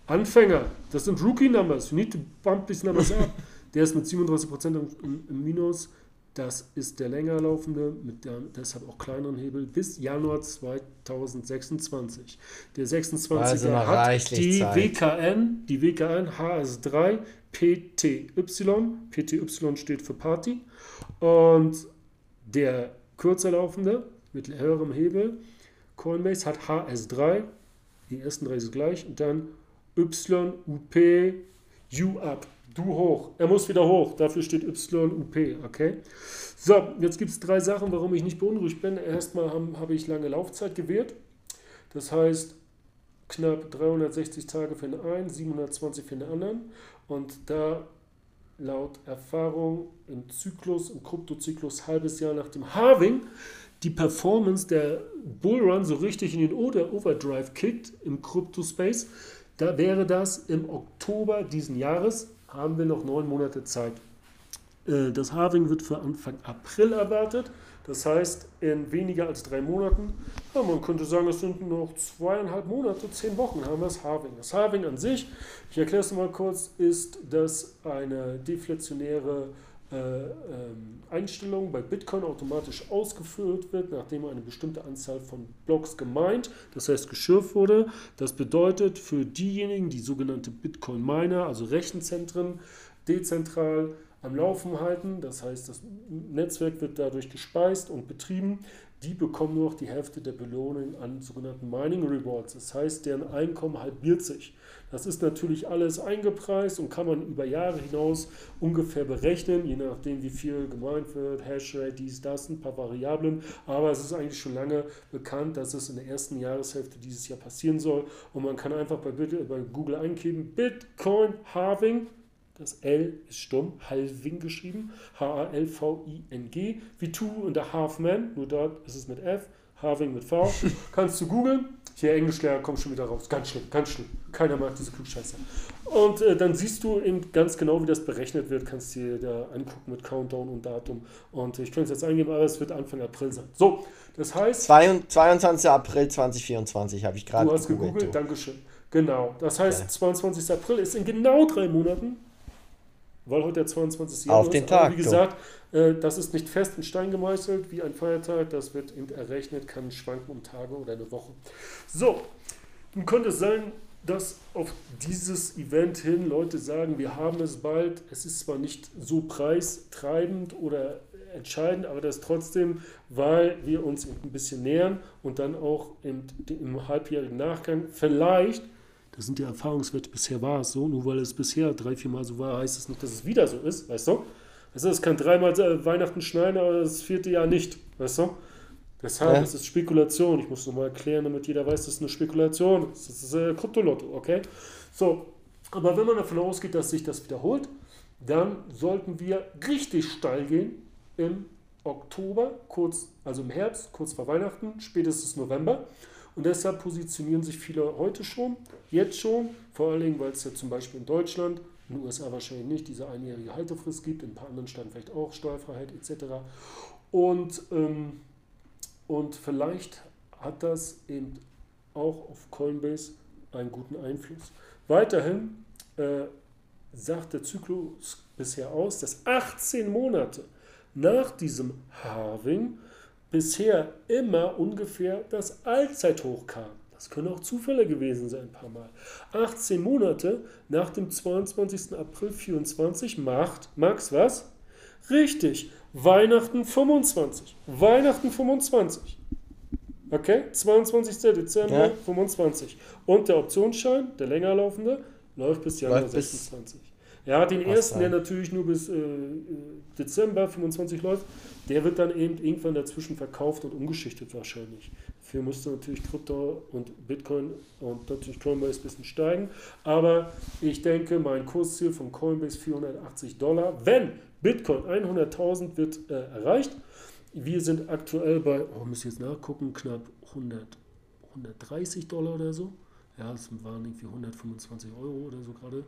Anfänger, das sind Rookie-Numbers, you need to bump these numbers up. Der ist mit 37% im, im Minus. Das ist der länger laufende, mit der deshalb auch kleineren Hebel, bis Januar 2026. Der 26er also hat die Zeit. WKN, die WKN HS3 PTY. PTY steht für Party. Und der kürzer laufende mit höherem Hebel, Coinbase, hat HS3. Die ersten drei sind gleich. Und dann YUP, U up du hoch. Er muss wieder hoch. Dafür steht YUP, okay? So, jetzt gibt es drei Sachen, warum ich nicht beunruhigt bin. Erstmal habe hab ich lange Laufzeit gewährt. Das heißt, knapp 360 Tage für den einen, 720 für den anderen. Und da laut Erfahrung im Zyklus, im Kryptozyklus, halbes Jahr nach dem Halving, die Performance der Bullrun so richtig in den Overdrive kickt im Kryptospace, da wäre das im Oktober diesen Jahres haben wir noch neun Monate Zeit. Äh, das Halving wird für Anfang April erwartet. Das heißt, in weniger als drei Monaten, ja, man könnte sagen, es sind noch zweieinhalb Monate, zehn Wochen haben wir das Halving. Das Halving an sich, ich erkläre es mal kurz, ist, dass eine deflationäre äh, ähm, Einstellung bei Bitcoin automatisch ausgeführt wird, nachdem eine bestimmte Anzahl von Blocks gemeint, das heißt geschürft wurde. Das bedeutet für diejenigen, die sogenannte Bitcoin-Miner, also Rechenzentren, dezentral am Laufen halten, das heißt, das Netzwerk wird dadurch gespeist und betrieben, die bekommen nur noch die Hälfte der Belohnung an sogenannten Mining Rewards. Das heißt, deren Einkommen halbiert sich. Das ist natürlich alles eingepreist und kann man über Jahre hinaus ungefähr berechnen, je nachdem, wie viel gemeint wird, Hashrate, dies, das, ein paar Variablen. Aber es ist eigentlich schon lange bekannt, dass es in der ersten Jahreshälfte dieses Jahr passieren soll. Und man kann einfach bei, bei Google eingeben, Bitcoin Halving. Das L ist stumm, Halving geschrieben, H-A-L-V-I-N-G, wie Two und der Halfman, nur dort ist es mit F, Halving mit V. Kannst du googeln, hier Englischlehrer kommt schon wieder raus. Ganz schlimm, ganz schlimm. Keiner mag diese Klugscheißer. Und äh, dann siehst du eben ganz genau, wie das berechnet wird. Kannst dir da angucken mit Countdown und Datum. Und ich könnte es jetzt eingeben, aber es wird Anfang April sein. So, das heißt. 22. April 2024 habe ich gerade Du hast gegoogelt, gegoogelt Dankeschön. Genau. Das heißt, ja. 22. April ist in genau drei Monaten weil heute der 22. Januar Auf den Tag. Aber wie gesagt, äh, das ist nicht fest in Stein gemeißelt wie ein Feiertag. Das wird eben errechnet, kann schwanken um Tage oder eine Woche. So, nun könnte es sein, dass auf dieses Event hin Leute sagen, wir haben es bald. Es ist zwar nicht so preistreibend oder entscheidend, aber das trotzdem, weil wir uns ein bisschen nähern und dann auch im, im halbjährigen Nachgang vielleicht das sind die Erfahrungswerte. Bisher war es so. Nur weil es bisher drei, vier Mal so war, heißt es nicht, dass es wieder so ist. Weißt du? Also es kann dreimal äh, Weihnachten schneien, aber das vierte Jahr nicht. Weißt du? Deshalb ja. ist es Spekulation. Ich muss nochmal erklären, damit jeder weiß, das ist eine Spekulation. Das ist äh, Kryptolotto, okay? So, aber wenn man davon ausgeht, dass sich das wiederholt, dann sollten wir richtig steil gehen im Oktober, kurz, also im Herbst, kurz vor Weihnachten, spätestens November. Und deshalb positionieren sich viele heute schon, jetzt schon, vor allen Dingen, weil es ja zum Beispiel in Deutschland, in den USA wahrscheinlich nicht, diese einjährige Haltefrist gibt, in ein paar anderen Staaten vielleicht auch Steuerfreiheit etc. Und, ähm, und vielleicht hat das eben auch auf Coinbase einen guten Einfluss. Weiterhin äh, sagt der Zyklus bisher aus, dass 18 Monate nach diesem Halving bisher immer ungefähr das Allzeithoch kam. Das können auch Zufälle gewesen sein, ein paar Mal. 18 Monate nach dem 22. April 24 macht Max was? Richtig, Weihnachten 25. Weihnachten 25. Okay, 22. Dezember ja. 25. Und der Optionsschein, der länger laufende, läuft bis Januar läuft 26. Ja, den ersten, der natürlich nur bis äh, Dezember 25 läuft, der wird dann eben irgendwann dazwischen verkauft und umgeschichtet wahrscheinlich. Dafür musste natürlich Krypto und Bitcoin und natürlich Coinbase ein bisschen steigen. Aber ich denke, mein Kursziel von Coinbase 480 Dollar, wenn Bitcoin 100.000 wird äh, erreicht. Wir sind aktuell bei, oh, muss ich jetzt nachgucken, knapp 100, 130 Dollar oder so. Ja, es waren irgendwie 125 Euro oder so gerade.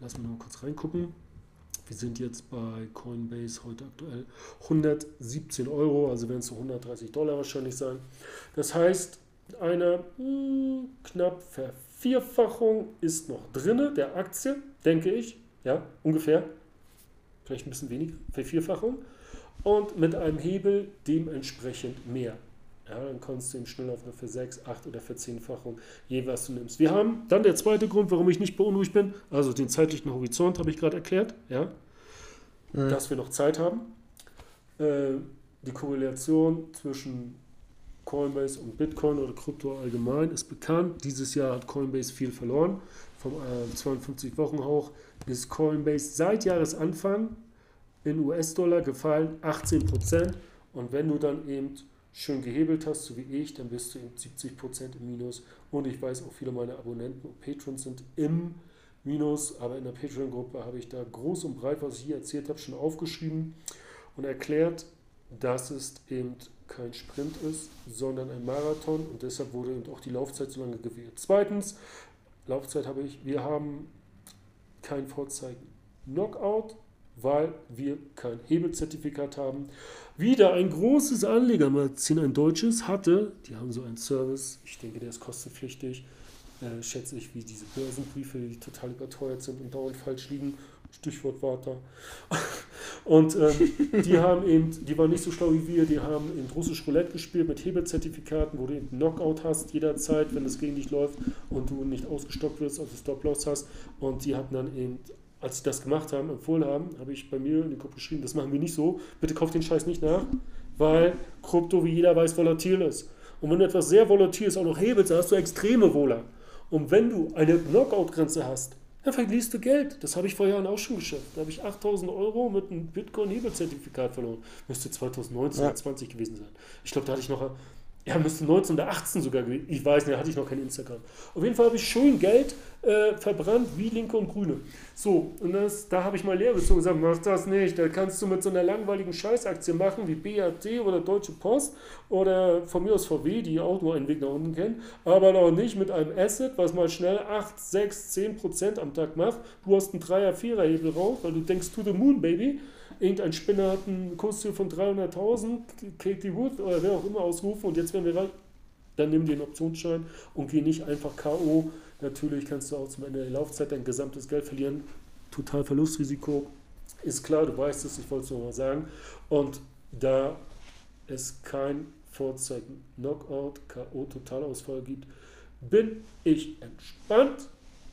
Lass mal kurz reingucken. Wir sind jetzt bei Coinbase heute aktuell 117 Euro, also werden es so 130 Dollar wahrscheinlich sein. Das heißt, eine mh, hm, knapp Vervierfachung ist noch drin der Aktie, denke ich. Ja, ungefähr. vielleicht ein bisschen weniger, Vervierfachung. Und mit einem Hebel dementsprechend mehr. Ja, dann kommst du eben schnell auf eine für 6, 8 oder Verzehnfachung, je was du nimmst. Wir haben dann der zweite Grund, warum ich nicht beunruhigt bin, also den zeitlichen Horizont habe ich gerade erklärt, ja, mhm. dass wir noch Zeit haben. Äh, die Korrelation zwischen Coinbase und Bitcoin oder Krypto allgemein ist bekannt. Dieses Jahr hat Coinbase viel verloren. Vom äh, 52 Wochen hoch ist Coinbase seit Jahresanfang in US-Dollar gefallen, 18% Und wenn du dann eben schön gehebelt hast, so wie ich, dann bist du eben 70% im Minus. Und ich weiß auch, viele meiner Abonnenten und Patrons sind im Minus, aber in der Patreon-Gruppe habe ich da groß und breit, was ich hier erzählt habe, schon aufgeschrieben und erklärt, dass es eben kein Sprint ist, sondern ein Marathon und deshalb wurde eben auch die Laufzeit so lange gewählt. Zweitens, Laufzeit habe ich, wir haben kein Vorzeigen Knockout, weil wir kein Hebelzertifikat haben. Wieder ein großes Anlegermagazin, ein deutsches, hatte, die haben so einen Service, ich denke, der ist kostenpflichtig, äh, schätze ich, wie diese Börsenbriefe, die total überteuert sind und dauernd falsch liegen Stichwort Wörter. Und ähm, die haben eben, die waren nicht so schlau wie wir, die haben in russisch Roulette gespielt mit Hebelzertifikaten, wo du eben Knockout hast jederzeit, wenn es gegen dich läuft und du nicht ausgestockt wirst, also Stop-Loss hast. Und die hatten dann eben, als sie das gemacht haben, empfohlen haben, habe ich bei mir in die Gruppe geschrieben, das machen wir nicht so, bitte kauft den Scheiß nicht nach, weil Krypto, wie jeder weiß, volatil ist. Und wenn du etwas sehr volatil ist, auch noch hebelst, dann hast du extreme Wohler. Und wenn du eine Knockout-Grenze hast, dann verlierst du Geld. Das habe ich vor Jahren auch schon geschafft. Da habe ich 8000 Euro mit einem Bitcoin-Hebelzertifikat verloren. Müsste 2019 ja. oder 20 gewesen sein. Ich glaube, da hatte ich noch ja, müsste 19 oder 18 sogar gewesen. Ich weiß nicht, da hatte ich noch kein Instagram. Auf jeden Fall habe ich schön Geld äh, verbrannt wie Linke und Grüne. So, und das, da habe ich mal Lehre gezogen und gesagt, mach das nicht. Da kannst du mit so einer langweiligen Scheißaktie machen wie BAT oder Deutsche Post oder von mir aus VW, die auch nur einen Weg nach unten kennen, aber noch nicht mit einem Asset, was mal schnell 8, 6, 10 Prozent am Tag macht. Du hast einen 3er, 4er Hebel raus, weil du denkst, to the moon, baby irgendein Spinner hat einen Kursziel von 300.000, Katie Wood oder wer auch immer ausrufen und jetzt werden wir rein, dann nimm den Optionsschein und geh nicht einfach K.O. Natürlich kannst du auch zum Ende der Laufzeit dein gesamtes Geld verlieren. Total Verlustrisiko. Ist klar, du weißt es, ich wollte es nur mal sagen. Und da es kein Vorzeichen Knockout, K.O. Totalausfall gibt, bin ich entspannt.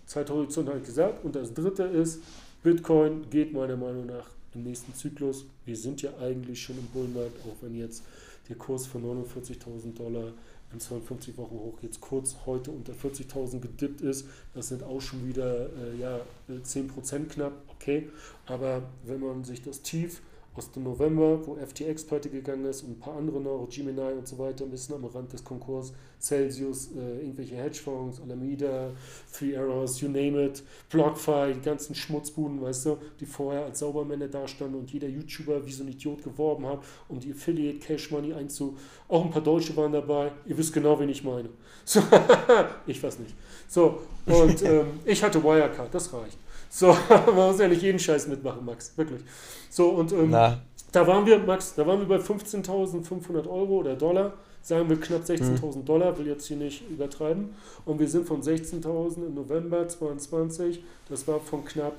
Zeithorizont habe ich gesagt. Und das dritte ist, Bitcoin geht meiner Meinung nach im nächsten Zyklus. Wir sind ja eigentlich schon im Bullenmarkt, auch wenn jetzt der Kurs von 49.000 Dollar in 52 Wochen hoch jetzt kurz heute unter 40.000 gedippt ist. Das sind auch schon wieder äh, ja, 10% knapp, okay. Aber wenn man sich das Tief aus dem November, wo FTX pleite gegangen ist und ein paar andere noch, Gemini und so weiter, ein bisschen am Rand des Konkurs, Celsius, äh, irgendwelche Hedgefonds, Alameda, Three Arrows, you name it, BlockFi, die ganzen Schmutzbuden, weißt du, die vorher als Saubermänner dastanden und jeder YouTuber wie so ein Idiot geworben hat, um die Affiliate Cash Money einzu... Auch ein paar Deutsche waren dabei, ihr wisst genau, wen ich meine. So, ich weiß nicht. So, und ähm, ich hatte Wirecard, das reicht. So, man muss ja nicht jeden Scheiß mitmachen, Max, wirklich. So, und ähm, da waren wir, Max, da waren wir bei 15.500 Euro oder Dollar, sagen wir knapp 16.000 hm. Dollar, will jetzt hier nicht übertreiben. Und wir sind von 16.000 im November 22, das war von knapp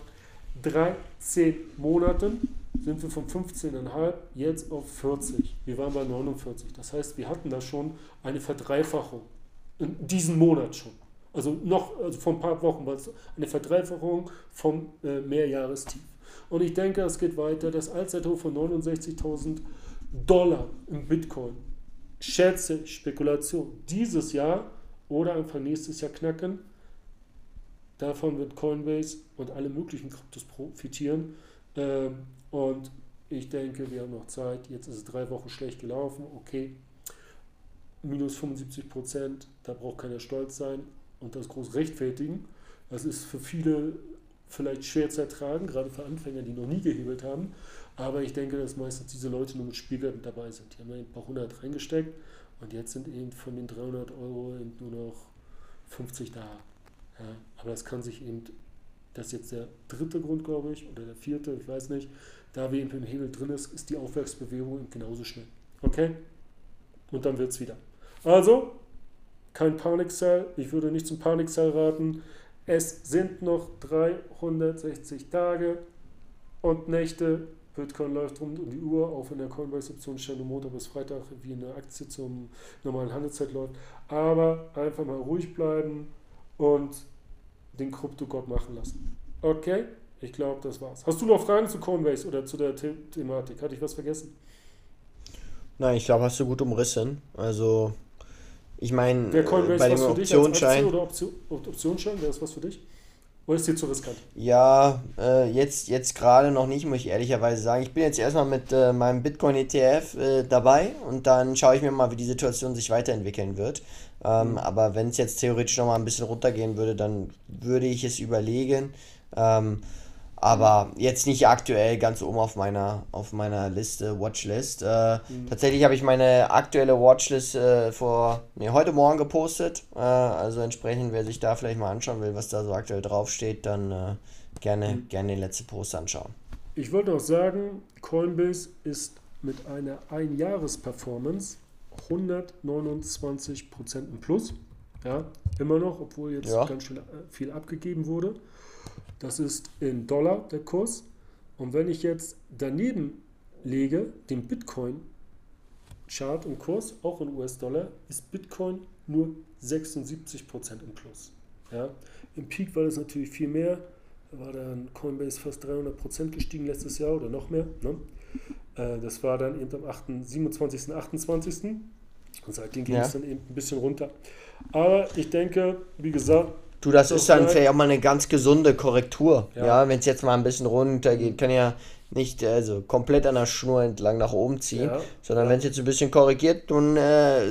13 Monaten, sind wir von 15,5 jetzt auf 40. Wir waren bei 49. Das heißt, wir hatten da schon eine Verdreifachung. In diesem Monat schon. Also noch also vor ein paar Wochen war es eine Verdreifachung vom äh, Mehrjahrestief. Und ich denke, es geht weiter. Das Allzeithoch von 69.000 Dollar im Bitcoin. Schätze, Spekulation, dieses Jahr oder Anfang nächstes Jahr knacken. Davon wird Coinbase und alle möglichen Kryptos profitieren. Ähm, und ich denke, wir haben noch Zeit. Jetzt ist es drei Wochen schlecht gelaufen. Okay, minus 75 Prozent, da braucht keiner stolz sein und das groß rechtfertigen. Das ist für viele vielleicht schwer zu ertragen, gerade für Anfänger, die noch nie gehebelt haben. Aber ich denke, dass meistens diese Leute nur mit Spielgeld dabei sind. Die haben ein paar hundert reingesteckt und jetzt sind eben von den 300 Euro eben nur noch 50 da. Ja, aber das kann sich eben, das ist jetzt der dritte Grund, glaube ich, oder der vierte, ich weiß nicht, da wir eben im Hebel drin ist, ist die Aufwärtsbewegung eben genauso schnell. Okay? Und dann wird es wieder. Also, kein Panik-Sell. Ich würde nicht zum Panik-Sell raten. Es sind noch 360 Tage. und Nächte. Bitcoin läuft rund um die Uhr, auch wenn der Coinbase-Optionsschein nur Montag bis Freitag wie eine Aktie zum normalen Handelszeit läuft. Aber einfach mal ruhig bleiben und den Kryptogott machen lassen. Okay? Ich glaube, das war's. Hast du noch Fragen zu Coinbase oder zu der The Thematik? Hatte ich was vergessen? Nein, ich glaube, hast du gut umrissen. Also, ich meine, bei dem Optionsschein. Oder Option, Optionsschein, wäre das was für dich? Oder ist dir zu riskant? Ja, äh, jetzt, jetzt gerade noch nicht, muss ich ehrlicherweise sagen. Ich bin jetzt erstmal mit äh, meinem Bitcoin-ETF äh, dabei und dann schaue ich mir mal, wie die Situation sich weiterentwickeln wird. Ähm, mhm. Aber wenn es jetzt theoretisch noch mal ein bisschen runtergehen würde, dann würde ich es überlegen. Ähm, aber jetzt nicht aktuell ganz oben auf meiner, auf meiner Liste, Watchlist. Äh, mhm. Tatsächlich habe ich meine aktuelle Watchlist äh, vor, nee, heute Morgen gepostet. Äh, also entsprechend, wer sich da vielleicht mal anschauen will, was da so aktuell draufsteht, dann äh, gerne, mhm. gerne den letzten Post anschauen. Ich wollte auch sagen, Coinbase ist mit einer Einjahres-Performance 129% im Plus. Ja, immer noch, obwohl jetzt ja. ganz schön äh, viel abgegeben wurde. Das ist in Dollar der Kurs. Und wenn ich jetzt daneben lege, den Bitcoin Chart und Kurs, auch in US-Dollar, ist Bitcoin nur 76% im Plus. Ja? Im Peak war das natürlich viel mehr. Da war dann Coinbase fast 300% gestiegen letztes Jahr oder noch mehr. Ne? Äh, das war dann eben am 8., 27., 28. Und seitdem ging ja. es dann eben ein bisschen runter. Aber ich denke, wie gesagt, Du, das ist dann vielleicht auch mal eine ganz gesunde Korrektur. Ja, ja wenn es jetzt mal ein bisschen runter geht, kann ja nicht also komplett an der Schnur entlang nach oben ziehen, ja. sondern ja. wenn es jetzt ein bisschen korrigiert, dann, äh,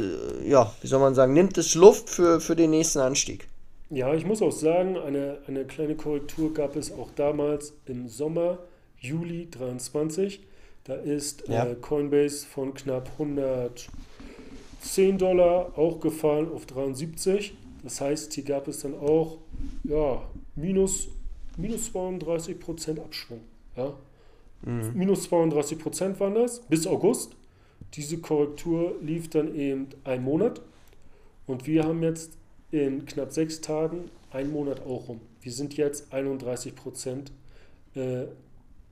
ja, wie soll man sagen, nimmt es Luft für, für den nächsten Anstieg. Ja, ich muss auch sagen, eine, eine kleine Korrektur gab es auch damals im Sommer, Juli 23. Da ist ja. äh, Coinbase von knapp 110 Dollar auch gefallen auf 73. Das heißt, hier gab es dann auch ja, minus, minus 32 Prozent Abschwung. Ja? Mhm. Minus 32 Prozent waren das bis August. Diese Korrektur lief dann eben einen Monat. Und wir haben jetzt in knapp sechs Tagen einen Monat auch rum. Wir sind jetzt 31 Prozent äh,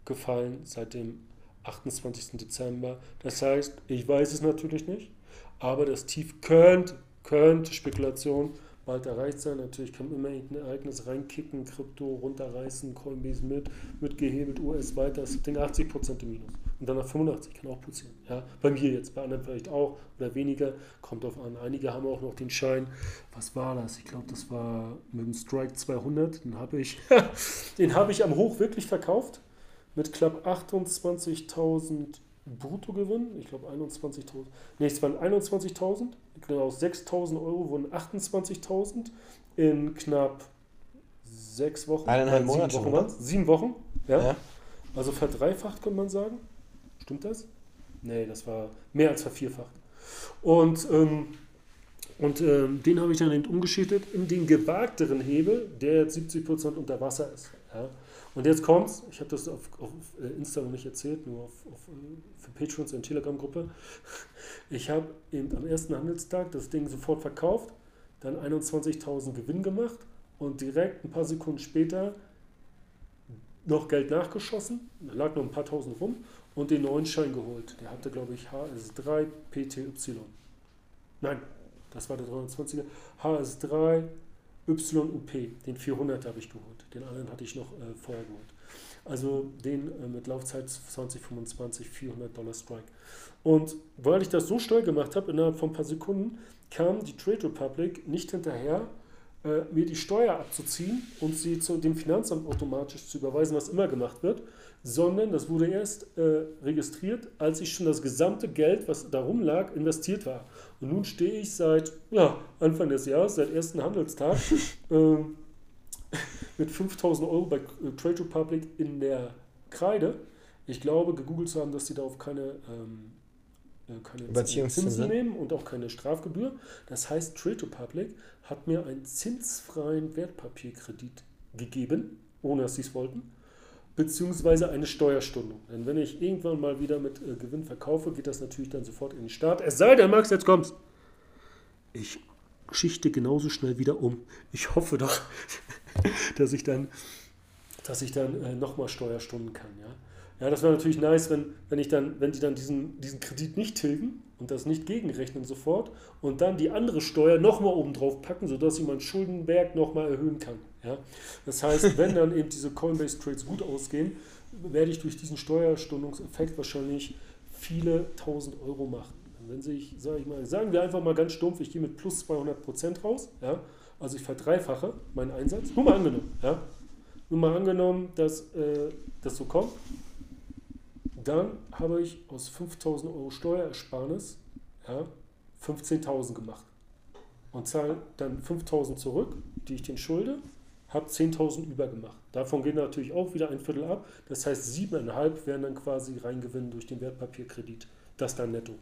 gefallen seit dem 28. Dezember. Das heißt, ich weiß es natürlich nicht, aber das Tief könnte, könnte Spekulation bald erreicht sein. Natürlich kann immer ein Ereignis reinkicken, Krypto runterreißen, Coinbase mit, mit gehebelt, US weiter, das Ding 80% im Minus. Und dann nach 85 kann auch passieren. Ja? Bei mir jetzt, bei anderen vielleicht auch oder weniger, kommt drauf an. Einige haben auch noch den Schein, was war das? Ich glaube, das war mit dem Strike 200, den habe ich, den habe ich am Hoch wirklich verkauft mit knapp 28.000 Bruttogewinn, ich glaube 21.000, nee, es waren 21.000, genau 6.000 Euro wurden 28.000 in knapp sechs Wochen. Eineinhalb Monate. Sieben Wochen, sieben Wochen ja? ja. Also verdreifacht, kann man sagen. Stimmt das? Nee, das war mehr als vervierfacht. Und, ähm, und ähm, den habe ich dann eben umgeschichtet in den gewagteren Hebel, der jetzt 70% unter Wasser ist. Ja? Und jetzt kommt's, ich habe das auf, auf, äh, Insta noch nicht erzählt, nur auf, auf äh, für Patrons in Telegram-Gruppe. Ich habe eben am ersten Handelstag das Ding sofort verkauft, dann 21.000 Gewinn gemacht und direkt ein paar Sekunden später noch Geld nachgeschossen, da lag noch ein paar tausend rum und den neuen Schein geholt. Der hatte, glaube ich, HS3 PTY. Nein, das war der 23er. HS3 YUP, den 400 habe ich geholt. Den anderen hatte ich noch äh, vorher geholt. Also den äh, mit Laufzeit 2025 400 Dollar Strike. Und weil ich das so schnell gemacht habe, innerhalb von ein paar Sekunden, kam die Trade Republic nicht hinterher, äh, mir die Steuer abzuziehen und sie zu dem Finanzamt automatisch zu überweisen, was immer gemacht wird, sondern das wurde erst äh, registriert, als ich schon das gesamte Geld, was darum lag, investiert war. Und nun stehe ich seit ja, Anfang des Jahres, seit ersten Handelstag, äh, mit 5000 Euro bei äh, Trade Republic in der Kreide. Ich glaube, gegoogelt zu haben, dass sie darauf keine, ähm, äh, keine Zinsen nehmen und auch keine Strafgebühr. Das heißt, Trade Republic hat mir einen zinsfreien Wertpapierkredit gegeben, ohne dass sie es wollten, beziehungsweise eine Steuerstundung. Denn wenn ich irgendwann mal wieder mit äh, Gewinn verkaufe, geht das natürlich dann sofort in den Start. Es sei denn, Max, jetzt kommst. Ich schichte genauso schnell wieder um. Ich hoffe doch, dass ich dann, dass ich dann äh, nochmal Steuerstunden kann. Ja? Ja, das wäre natürlich nice, wenn, wenn ich dann, wenn die dann diesen, diesen Kredit nicht tilgen und das nicht gegenrechnen sofort und dann die andere Steuer nochmal oben drauf packen, sodass ich meinen Schuldenberg nochmal erhöhen kann. Ja? Das heißt, wenn dann eben diese Coinbase-Trades gut ausgehen, werde ich durch diesen Steuerstundungseffekt wahrscheinlich viele tausend Euro machen. Wenn sich, sage ich mal, sagen wir einfach mal ganz stumpf, ich gehe mit plus 200 Prozent raus, ja, also ich verdreifache meinen Einsatz, nur mal angenommen, ja, nur mal angenommen, dass äh, das so kommt, dann habe ich aus 5000 Euro Steuerersparnis ja, 15.000 gemacht und zahle dann 5.000 zurück, die ich den schulde, habe 10.000 übergemacht. Davon gehen natürlich auch wieder ein Viertel ab. Das heißt, 7,5 werden dann quasi reingewinnen durch den Wertpapierkredit. Das dann netto.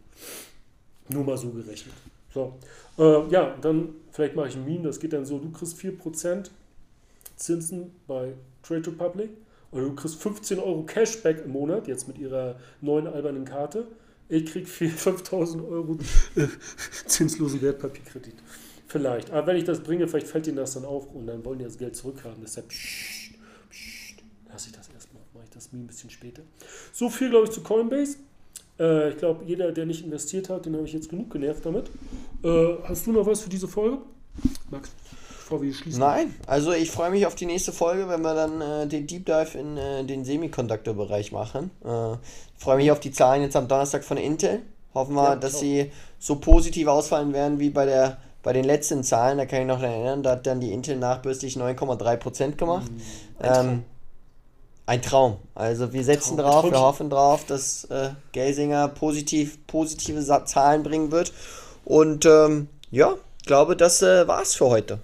Nur mal so gerechnet. So. Äh, ja, dann vielleicht mache ich ein Meme, das geht dann so, du kriegst 4% Zinsen bei Trade Republic oder du kriegst 15 Euro Cashback im Monat, jetzt mit ihrer neuen albernen Karte. Ich krieg 5000 Euro äh, zinslosen Wertpapierkredit. Vielleicht. Aber wenn ich das bringe, vielleicht fällt ihnen das dann auf und dann wollen die das Geld zurückhaben. Deshalb pssst, pssst, lasse ich das erstmal. Mache ich das mir ein bisschen später. So viel, glaube ich, zu Coinbase. Äh, ich glaube, jeder, der nicht investiert hat, den habe ich jetzt genug genervt damit. Äh, hast du noch was für diese Folge? Max? bevor wir schließen? Nein, also ich freue mich auf die nächste Folge, wenn wir dann äh, den Deep Dive in äh, den Semiconductor-Bereich machen. Äh, freue mich auf die Zahlen jetzt am Donnerstag von Intel. Hoffen wir, ja, dass sie so positiv ausfallen werden wie bei der bei den letzten Zahlen, da kann ich noch erinnern, da hat dann die Intel nachbürstlich 9,3% gemacht. Mhm. Ein, Traum. Ähm, ein Traum. Also wir setzen Traum. drauf, wir hoffen drauf, dass äh, Gelsinger positiv, positive Zahlen bringen wird. Und ähm, ja, ich glaube, das äh, war's für heute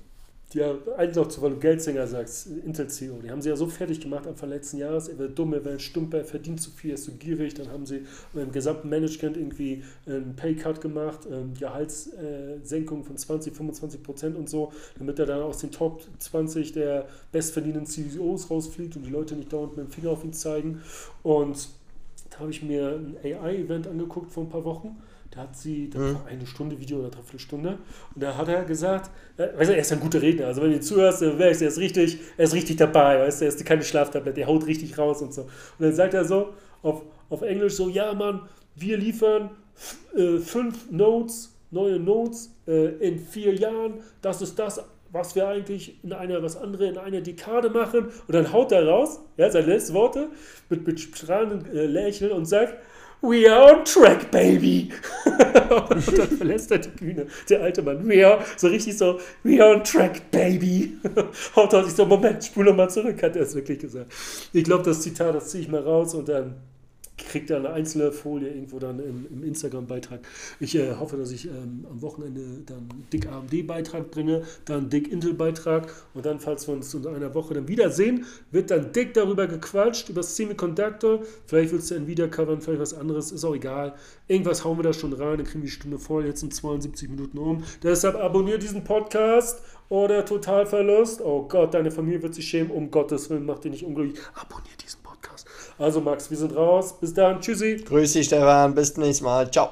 ja, eins noch zu, weil du Geldsänger sagst, Intel CEO, die haben sie ja so fertig gemacht Anfang letzten Jahres, er wird dumm, er wird stumper, er verdient zu viel, er ist zu gierig, dann haben sie im gesamten Management irgendwie einen Paycut gemacht, ähm, Gehaltssenkung von 20, 25 Prozent und so, damit er dann aus den Top 20 der bestverdienenden CEOs rausfliegt und die Leute nicht dauernd mit dem Finger auf ihn zeigen. Und da habe ich mir ein AI-Event angeguckt vor ein paar Wochen da hat sie, das mhm. war eine Stunde Video oder dreiviertel Stunde, und da hat er gesagt, äh, weißt du, er ist ein guter Redner, also wenn du zuhörst, du, er ist richtig, er ist richtig dabei, weißt du, er ist keine Schlaftablette, er haut richtig raus und so. Und dann sagt er so auf, auf Englisch so, ja Mann, wir liefern äh, fünf Notes, neue Notes äh, in vier Jahren, das ist das, was wir eigentlich in einer, was andere in einer Dekade machen. Und dann haut er raus, ja, seine letzten Worte, mit, mit strahlendem äh, Lächeln und sagt, We are on track, baby. und dann verlässt er die Bühne, der alte Mann. We are, so richtig so, we are on track, baby. Haut er sich so, Moment, spule mal zurück, hat er es wirklich gesagt. Ich glaube, das Zitat, das ziehe ich mal raus und dann kriegt er eine einzelne Folie irgendwo dann im, im Instagram-Beitrag. Ich äh, hoffe, dass ich ähm, am Wochenende dann dick AMD-Beitrag bringe, dann dick Intel-Beitrag und dann, falls wir uns in einer Woche dann wiedersehen, wird dann dick darüber gequatscht, über Semiconductor. Vielleicht willst du Nvidia covern, vielleicht was anderes, ist auch egal. Irgendwas hauen wir da schon rein, dann kriegen wir die Stunde voll, jetzt sind 72 Minuten um. Deshalb abonniert diesen Podcast oder Totalverlust. Oh Gott, deine Familie wird sich schämen, um Gottes Willen, macht dich nicht unglücklich. Abonniert diesen Also Max, wir sind raus. Bis dann. Tschüssi. Grüß dich, Stefan. Bis zum nächsten Mal. Ciao.